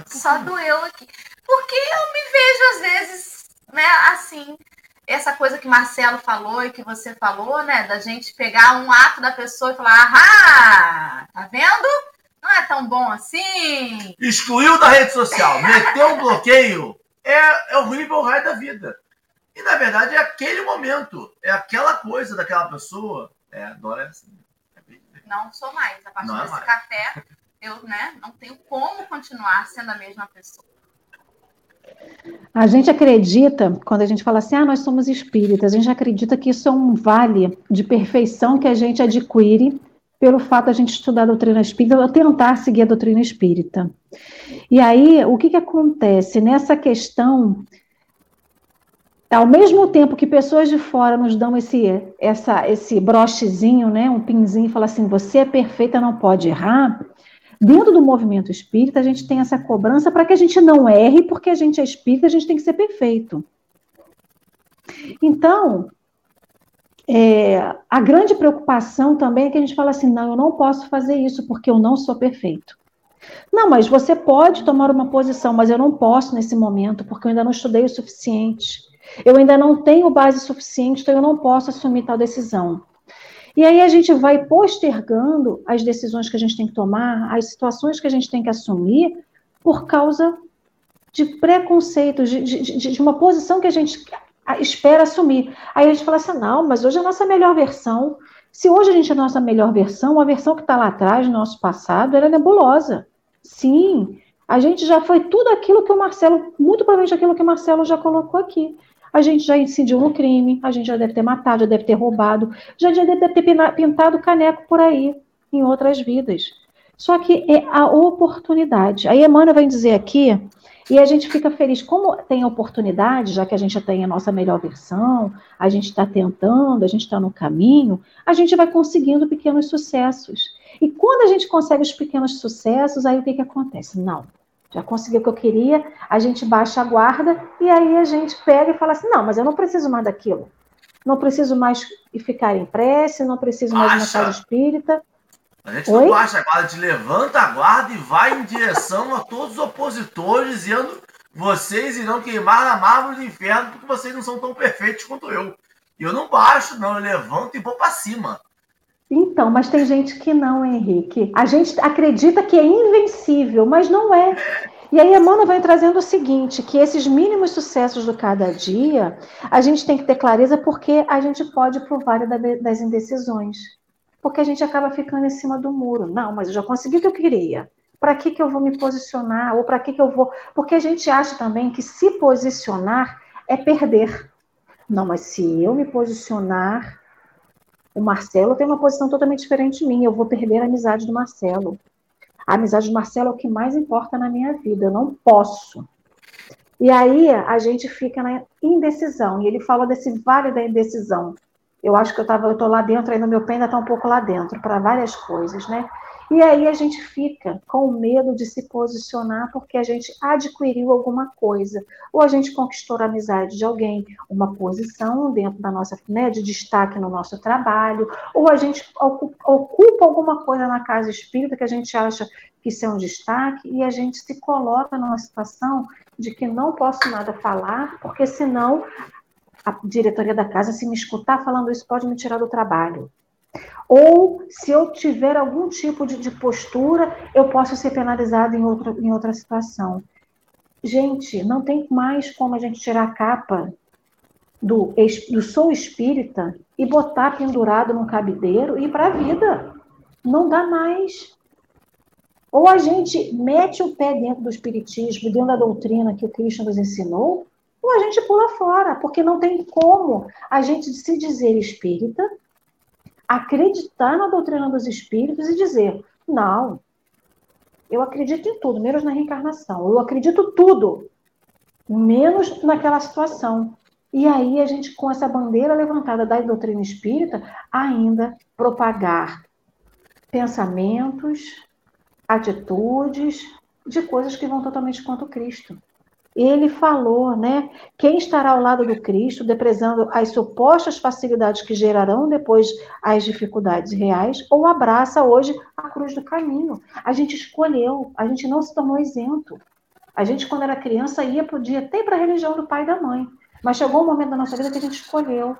Só doeu aqui. Porque eu me vejo, às vezes, né, assim, essa coisa que Marcelo falou e que você falou, né? Da gente pegar um ato da pessoa e falar, ah, tá vendo? Não é tão bom assim. Excluiu da rede social, meteu um bloqueio. É, é horrível o raio da vida. E na verdade é aquele momento, é aquela coisa daquela pessoa. É, adora é assim. Não sou mais. A partir não é desse é café, eu né, não tenho como continuar sendo a mesma pessoa. A gente acredita, quando a gente fala assim, ah, nós somos espíritas, a gente acredita que isso é um vale de perfeição que a gente adquire pelo fato de a gente estudar a doutrina espírita ou tentar seguir a doutrina espírita. E aí, o que, que acontece? Nessa questão, ao mesmo tempo que pessoas de fora nos dão esse, essa, esse brochezinho, né, um pinzinho, fala assim: você é perfeita, não pode errar. Dentro do movimento espírita, a gente tem essa cobrança para que a gente não erre, porque a gente é espírita, a gente tem que ser perfeito. Então, é, a grande preocupação também é que a gente fala assim: não, eu não posso fazer isso porque eu não sou perfeito. Não, mas você pode tomar uma posição, mas eu não posso nesse momento porque eu ainda não estudei o suficiente. Eu ainda não tenho base suficiente, então eu não posso assumir tal decisão. E aí a gente vai postergando as decisões que a gente tem que tomar, as situações que a gente tem que assumir, por causa de preconceitos, de, de, de uma posição que a gente espera assumir. Aí a gente fala assim: não, mas hoje é a nossa melhor versão. Se hoje a gente é a nossa melhor versão, a versão que está lá atrás, no nosso passado, era nebulosa. Sim, a gente já foi tudo aquilo que o Marcelo, muito provavelmente aquilo que o Marcelo já colocou aqui. A gente já incidiu no crime, a gente já deve ter matado, já deve ter roubado, já deve ter pintado caneco por aí, em outras vidas. Só que é a oportunidade. Aí Emmanuel vai dizer aqui e a gente fica feliz, como tem oportunidade, já que a gente já tem a nossa melhor versão, a gente está tentando, a gente está no caminho, a gente vai conseguindo pequenos sucessos. E quando a gente consegue os pequenos sucessos, aí o que, que acontece? Não, já consegui o que eu queria, a gente baixa a guarda e aí a gente pega e fala assim: não, mas eu não preciso mais daquilo. Não preciso mais ficar em prece, não preciso mais de uma casa espírita. A gente Oi? não baixa a guarda, a gente levanta a guarda e vai em direção a todos os opositores, dizendo vocês irão queimar na mármore do inferno porque vocês não são tão perfeitos quanto eu. E eu não baixo, não, eu levanto e vou para cima. Então, mas tem gente que não, Henrique. A gente acredita que é invencível, mas não é. E aí a Mana vai trazendo o seguinte, que esses mínimos sucessos do cada dia, a gente tem que ter clareza porque a gente pode provar das indecisões porque a gente acaba ficando em cima do muro. Não, mas eu já consegui o que eu queria. Para que, que eu vou me posicionar? Ou para que, que eu vou. Porque a gente acha também que se posicionar é perder. Não, mas se eu me posicionar, o Marcelo tem uma posição totalmente diferente de mim. Eu vou perder a amizade do Marcelo. A amizade do Marcelo é o que mais importa na minha vida. Eu não posso. E aí a gente fica na indecisão. E ele fala desse vale da indecisão eu acho que eu tava, eu lá dentro, ainda meu pé ainda está um pouco lá dentro, para várias coisas, né? E aí a gente fica com medo de se posicionar porque a gente adquiriu alguma coisa, ou a gente conquistou a amizade de alguém, uma posição dentro da nossa, né, de destaque no nosso trabalho, ou a gente ocupa alguma coisa na casa espírita que a gente acha que isso é um destaque e a gente se coloca numa situação de que não posso nada falar, porque senão a diretoria da casa, se me escutar falando isso, pode me tirar do trabalho. Ou, se eu tiver algum tipo de, de postura, eu posso ser penalizado em, em outra situação. Gente, não tem mais como a gente tirar a capa do, do sou espírita e botar pendurado num cabideiro e ir para a vida. Não dá mais. Ou a gente mete o pé dentro do espiritismo, dentro da doutrina que o Cristo nos ensinou, ou a gente pula fora, porque não tem como a gente se dizer espírita, acreditar na doutrina dos espíritos e dizer: não, eu acredito em tudo, menos na reencarnação, eu acredito tudo, menos naquela situação. E aí a gente, com essa bandeira levantada da doutrina espírita, ainda propagar pensamentos, atitudes de coisas que vão totalmente contra o Cristo ele falou, né? Quem estará ao lado do Cristo, deprezando as supostas facilidades que gerarão depois as dificuldades reais, ou abraça hoje a cruz do caminho. A gente escolheu, a gente não se tornou isento. A gente, quando era criança, ia podia até para a religião do pai e da mãe. Mas chegou um momento da nossa vida que a gente escolheu.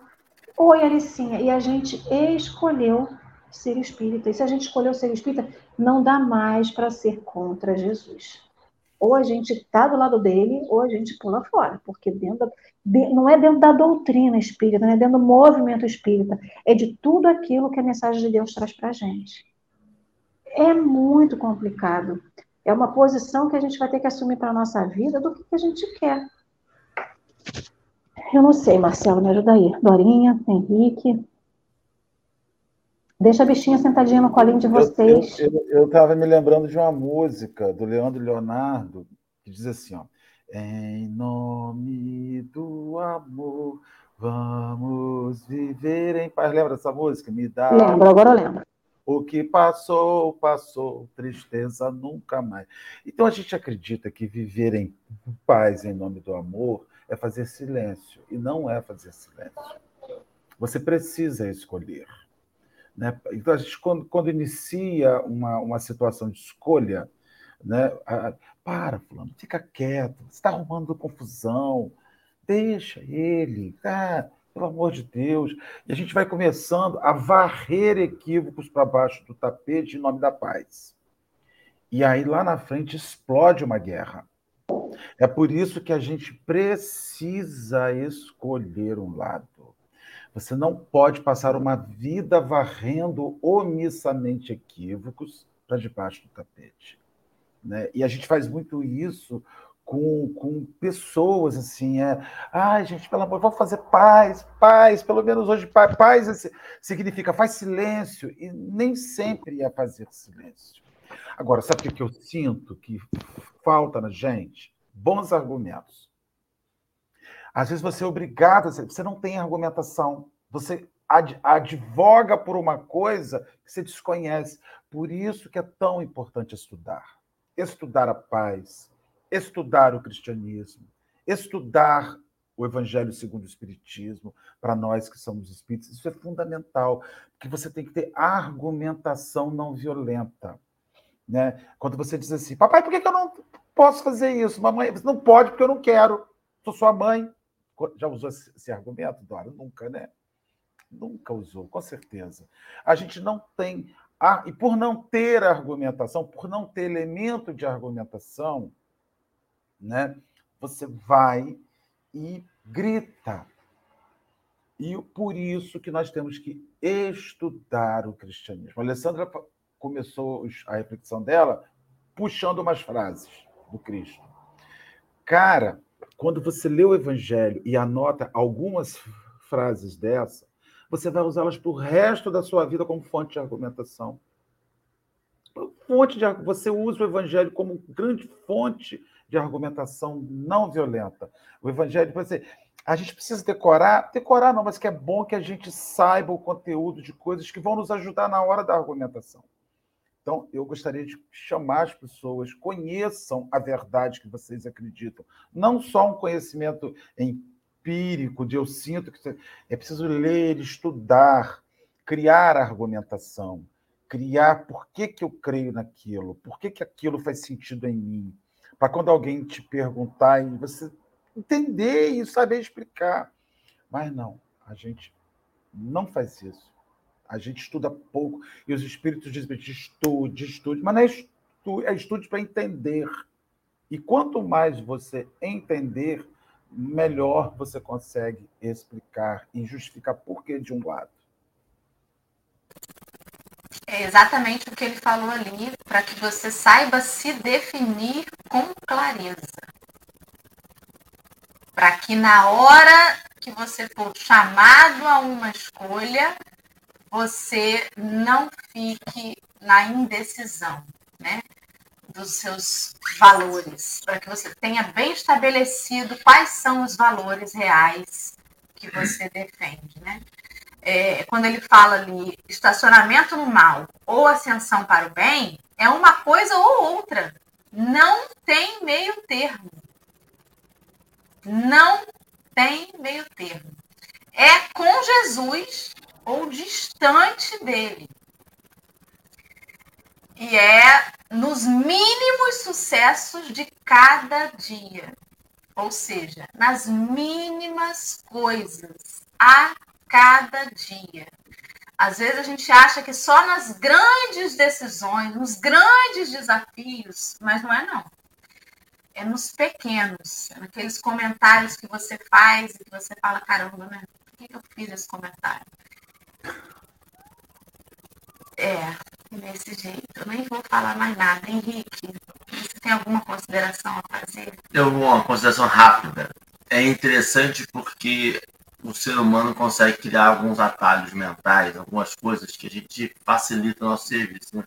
Oi, Alicinha, e a gente escolheu ser espírita. E se a gente escolheu ser espírita, não dá mais para ser contra Jesus ou a gente está do lado dele, ou a gente pula fora, porque dentro não é dentro da doutrina espírita, não é dentro do movimento espírita, é de tudo aquilo que a mensagem de Deus traz para a gente. É muito complicado. É uma posição que a gente vai ter que assumir para a nossa vida do que, que a gente quer. Eu não sei, Marcelo, me ajuda aí. Dorinha, Henrique. Deixa a bichinha sentadinha no colinho de vocês. Eu estava me lembrando de uma música do Leandro Leonardo, que diz assim: ó, Em nome do amor, vamos viver em paz. Lembra dessa música? Me dá. Lembro, agora eu lembro. O que passou, passou, tristeza nunca mais. Então a gente acredita que viver em paz em nome do amor é fazer silêncio, e não é fazer silêncio. Você precisa escolher. Né? Então a gente, quando, quando inicia uma, uma situação de escolha, né? para, fulano, fica quieto, você está arrumando confusão, deixa ele, tá? pelo amor de Deus. E a gente vai começando a varrer equívocos para baixo do tapete em nome da paz. E aí lá na frente explode uma guerra. É por isso que a gente precisa escolher um lado. Você não pode passar uma vida varrendo omissamente equívocos para debaixo do tapete. Né? E a gente faz muito isso com, com pessoas assim, é, ai gente, pelo amor, vamos fazer paz, paz, pelo menos hoje paz, paz significa faz silêncio e nem sempre é fazer silêncio. Agora, sabe o que eu sinto que falta na gente? Bons argumentos. Às vezes você é obrigado, você não tem argumentação, você advoga por uma coisa que você desconhece. Por isso que é tão importante estudar. Estudar a paz, estudar o cristianismo, estudar o Evangelho segundo o Espiritismo, para nós que somos espíritos, isso é fundamental, porque você tem que ter argumentação não violenta. Né? Quando você diz assim, papai, por que eu não posso fazer isso? Mamãe, você não pode porque eu não quero, sou sua mãe. Já usou esse argumento, Dora? Nunca, né? Nunca usou, com certeza. A gente não tem. Ah, e por não ter argumentação, por não ter elemento de argumentação, né? Você vai e grita. E por isso que nós temos que estudar o cristianismo. A Alessandra começou a reflexão dela puxando umas frases do Cristo. Cara, quando você lê o Evangelho e anota algumas frases dessa, você vai usá-las para o resto da sua vida como fonte de argumentação. Fonte de, você usa o Evangelho como grande fonte de argumentação não violenta. O evangelho, você, a gente precisa decorar, decorar não, mas que é bom que a gente saiba o conteúdo de coisas que vão nos ajudar na hora da argumentação. Então, eu gostaria de chamar as pessoas, conheçam a verdade que vocês acreditam. Não só um conhecimento empírico, de eu sinto que é preciso ler, estudar, criar argumentação, criar por que, que eu creio naquilo, por que, que aquilo faz sentido em mim, para quando alguém te perguntar e você entender e saber explicar. Mas não, a gente não faz isso. A gente estuda pouco e os espíritos dizem estude, estude, mas não é estude, é estude para entender. E quanto mais você entender, melhor você consegue explicar e justificar por que de um lado. É exatamente o que ele falou ali, para que você saiba se definir com clareza. Para que na hora que você for chamado a uma escolha, você não fique na indecisão, né? Dos seus valores, para que você tenha bem estabelecido quais são os valores reais que você defende, né? é, quando ele fala ali estacionamento no mal ou ascensão para o bem, é uma coisa ou outra. Não tem meio termo. Não tem meio termo. É com Jesus ou distante dele. E é nos mínimos sucessos de cada dia. Ou seja, nas mínimas coisas. A cada dia. Às vezes a gente acha que só nas grandes decisões, nos grandes desafios, mas não é não. É nos pequenos, é naqueles comentários que você faz e que você fala, caramba, né? Por que eu fiz esse comentário? É, desse jeito. Eu nem vou falar mais nada. Henrique, você tem alguma consideração a fazer? Eu uma consideração rápida. É interessante porque o ser humano consegue criar alguns atalhos mentais, algumas coisas que a gente facilita o nosso serviço. Né?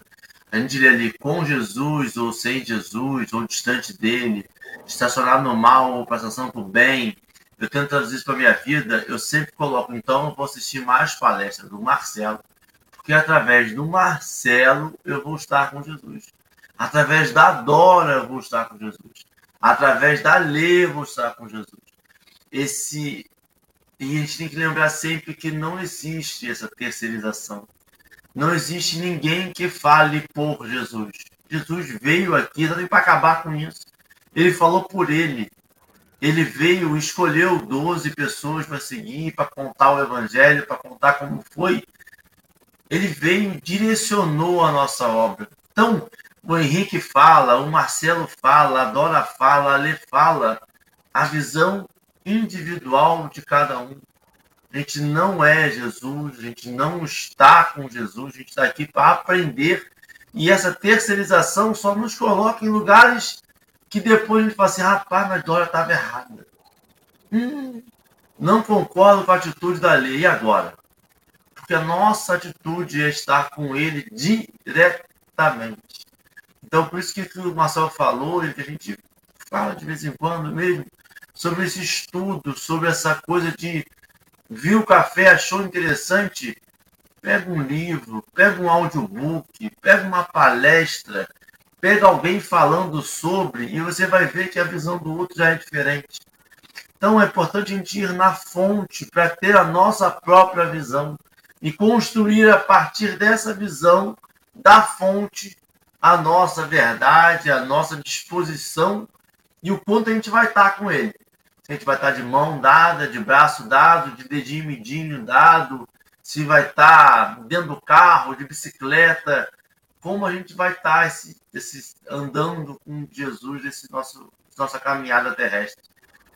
a gente diria ali com Jesus ou sem Jesus, ou distante dele, estacionar no mal ou passando por bem. Eu tento traduzir isso para minha vida, eu sempre coloco, então eu vou assistir mais palestras do Marcelo, porque através do Marcelo eu vou estar com Jesus. Através da Dora eu vou estar com Jesus. Através da Lê eu vou estar com Jesus. Esse e a gente tem que lembrar sempre que não existe essa terceirização. Não existe ninguém que fale por Jesus. Jesus veio aqui para acabar com isso. Ele falou por ele. Ele veio, escolheu 12 pessoas para seguir, para contar o evangelho, para contar como foi. Ele veio, direcionou a nossa obra. Então, o Henrique fala, o Marcelo fala, a Dora fala, a Lê fala. A visão individual de cada um. A gente não é Jesus, a gente não está com Jesus, a gente está aqui para aprender. E essa terceirização só nos coloca em lugares que depois a gente fala assim: rapaz, mas Dória estava errada. Hum, não concordo com a atitude da lei. E agora? Porque a nossa atitude é estar com ele diretamente. Então, por isso que o Marcelo falou, e que a gente fala de vez em quando mesmo, sobre esse estudo, sobre essa coisa de viu o café, achou interessante, pega um livro, pega um audiobook, pega uma palestra, pega alguém falando sobre e você vai ver que a visão do outro já é diferente. Então é importante a gente ir na fonte para ter a nossa própria visão e construir a partir dessa visão da fonte a nossa verdade, a nossa disposição e o quanto a gente vai estar com ele a gente vai estar de mão dada, de braço dado, de dedinho midinho dado, se vai estar dentro do carro, de bicicleta, como a gente vai estar esse, esse, andando com Jesus esse nosso nossa caminhada terrestre.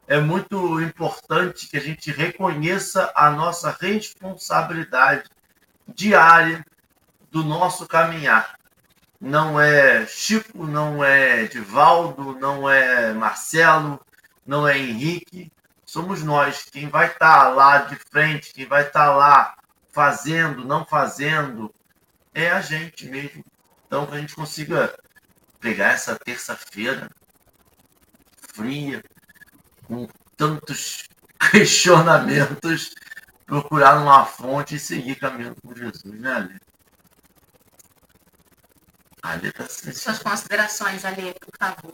É muito importante que a gente reconheça a nossa responsabilidade diária do nosso caminhar. Não é Chico, não é Divaldo, não é Marcelo, não é Henrique, somos nós. Quem vai estar tá lá de frente, quem vai estar tá lá fazendo, não fazendo, é a gente mesmo. Então, que a gente consiga pegar essa terça-feira fria, com tantos questionamentos, procurar uma fonte e seguir caminhando com Jesus, né, Ale? Ale tá Suas considerações, Ale, por favor.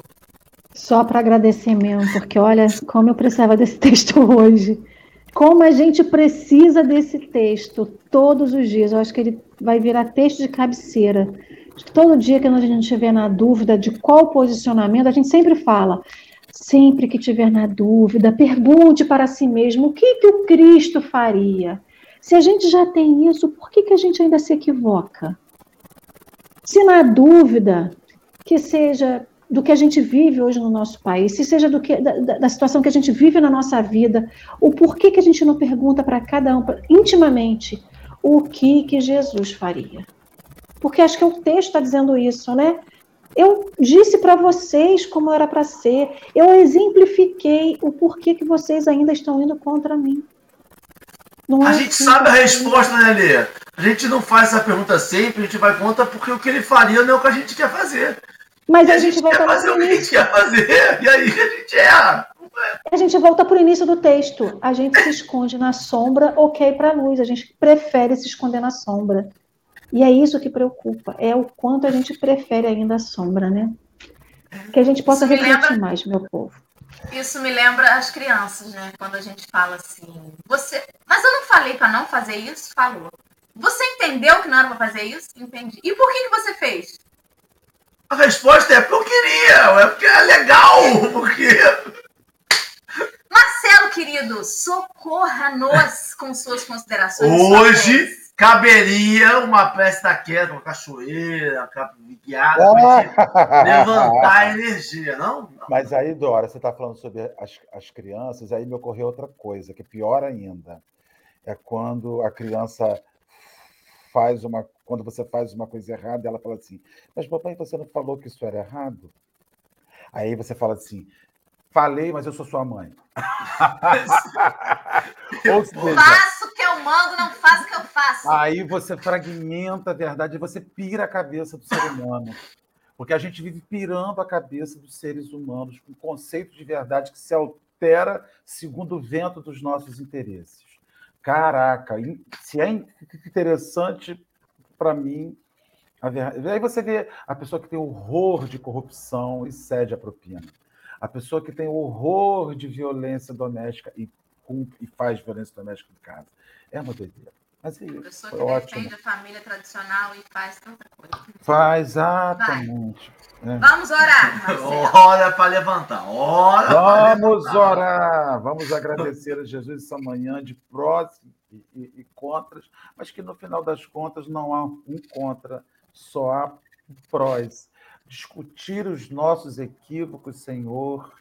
Só para agradecer mesmo, porque olha como eu precisava desse texto hoje. Como a gente precisa desse texto todos os dias. Eu acho que ele vai virar texto de cabeceira. Todo dia que a gente estiver na dúvida de qual posicionamento, a gente sempre fala. Sempre que tiver na dúvida, pergunte para si mesmo o que, que o Cristo faria. Se a gente já tem isso, por que, que a gente ainda se equivoca? Se na dúvida, que seja do que a gente vive hoje no nosso país, se seja do que, da, da situação que a gente vive na nossa vida, o porquê que a gente não pergunta para cada um, intimamente, o que que Jesus faria? Porque acho que o texto está dizendo isso, né? Eu disse para vocês como era para ser, eu exemplifiquei o porquê que vocês ainda estão indo contra mim. Não a é gente assim, sabe a resposta, né, Lê? A gente não faz essa pergunta sempre, a gente vai contra porque o que ele faria não é o que a gente quer fazer. Mas a, a, gente, gente volta quer fazer o que a gente quer fazer, e aí a gente erra. A gente volta para o início do texto. A gente se esconde na sombra ou quer ir para a luz. A gente prefere se esconder na sombra. E é isso que preocupa. É o quanto a gente prefere ainda a sombra, né? Que a gente possa refletir lembra... mais, meu povo. Isso me lembra as crianças, né? Quando a gente fala assim, você. Mas eu não falei para não fazer isso? Falou. Você entendeu que não era para fazer isso? Entendi. E por que, que você fez? A resposta é porque eu queria, é porque é legal, porque. Marcelo, querido, socorra-nos com suas considerações. Hoje caberia uma festa queda, uma cachoeira, uma guiada, ah. levantar a energia, não? não? Mas aí, Dora, você está falando sobre as, as crianças, aí me ocorreu outra coisa, que é pior ainda. É quando a criança faz uma quando você faz uma coisa errada, ela fala assim: Mas papai, você não falou que isso era errado? Aí você fala assim: Falei, mas eu sou sua mãe. Ou seja, Faço que eu mando, não faz o que eu faço. Aí você fragmenta a verdade você pira a cabeça do ser humano. Porque a gente vive pirando a cabeça dos seres humanos com conceito de verdade que se altera segundo o vento dos nossos interesses. Caraca, se é interessante para mim, aí você vê a pessoa que tem horror de corrupção e cede a propina. A pessoa que tem horror de violência doméstica e, e faz violência doméstica em casa. É uma doideira. Mas é isso. Pessoa que ótimo. defende a família tradicional e faz tanta coisa. Faz, exatamente. É. Vamos orar, Olha para levantar. Ora Vamos orar. Vamos agradecer a Jesus essa manhã de prós e, e, e, contras, mas que no final das contas não há um contra, só há prós. Discutir os nossos equívocos, Senhor,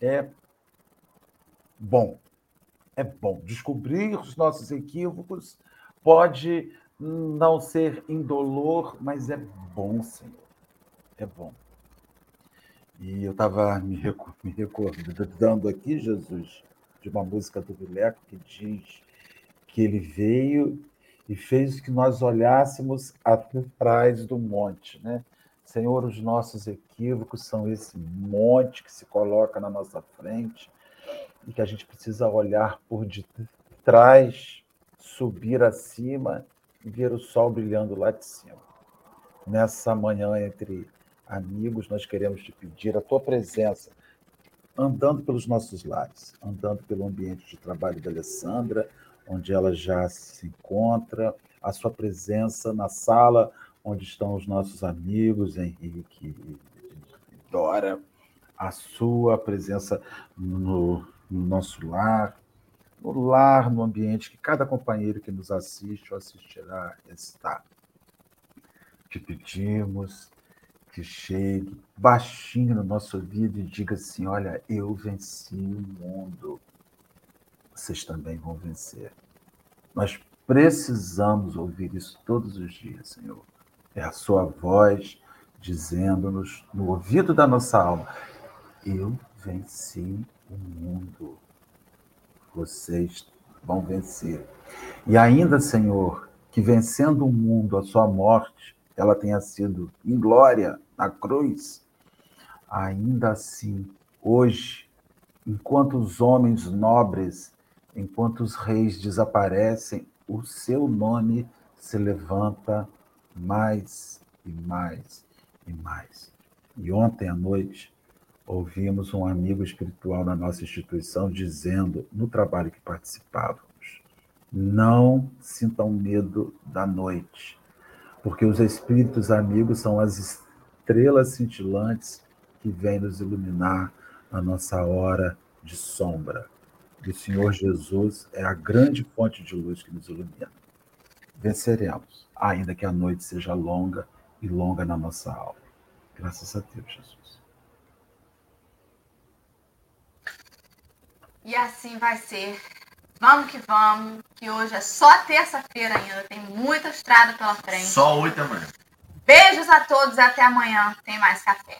é bom é bom. Descobrir os nossos equívocos pode não ser indolor, mas é bom, Senhor. É bom. E eu estava me, recordando aqui, Jesus, de uma música do Vileco que diz que ele veio e fez que nós olhássemos atrás do monte, né? Senhor, os nossos equívocos são esse monte que se coloca na nossa frente, e que a gente precisa olhar por detrás, subir acima e ver o sol brilhando lá de cima. Nessa manhã entre amigos, nós queremos te pedir a tua presença, andando pelos nossos lares, andando pelo ambiente de trabalho da Alessandra, onde ela já se encontra, a sua presença na sala onde estão os nossos amigos, Henrique e Dora, a sua presença no, no nosso lar, no lar, no ambiente que cada companheiro que nos assiste ou assistirá está. Te pedimos que chegue baixinho no nosso ouvido e diga assim: Olha, eu venci o mundo. Vocês também vão vencer. Nós precisamos ouvir isso todos os dias, Senhor. É a Sua voz dizendo-nos no ouvido da nossa alma: Eu venci o mundo. Vocês vão vencer. E ainda, Senhor, que vencendo o mundo, a sua morte, ela tenha sido em glória na cruz, ainda assim, hoje, enquanto os homens nobres, enquanto os reis desaparecem, o seu nome se levanta mais e mais e mais. E ontem à noite, ouvimos um amigo espiritual na nossa instituição dizendo, no trabalho que participávamos, não sintam medo da noite, porque os espíritos amigos são as estrelas cintilantes que vêm nos iluminar na nossa hora de sombra. E o Senhor Jesus é a grande fonte de luz que nos ilumina. Venceremos, ainda que a noite seja longa e longa na nossa alma. Graças a Deus, Jesus. E assim vai ser. Vamos que vamos, que hoje é só terça-feira ainda, tem muita estrada pela frente. Só oito da manhã. Beijos a todos, até amanhã. Tem mais café.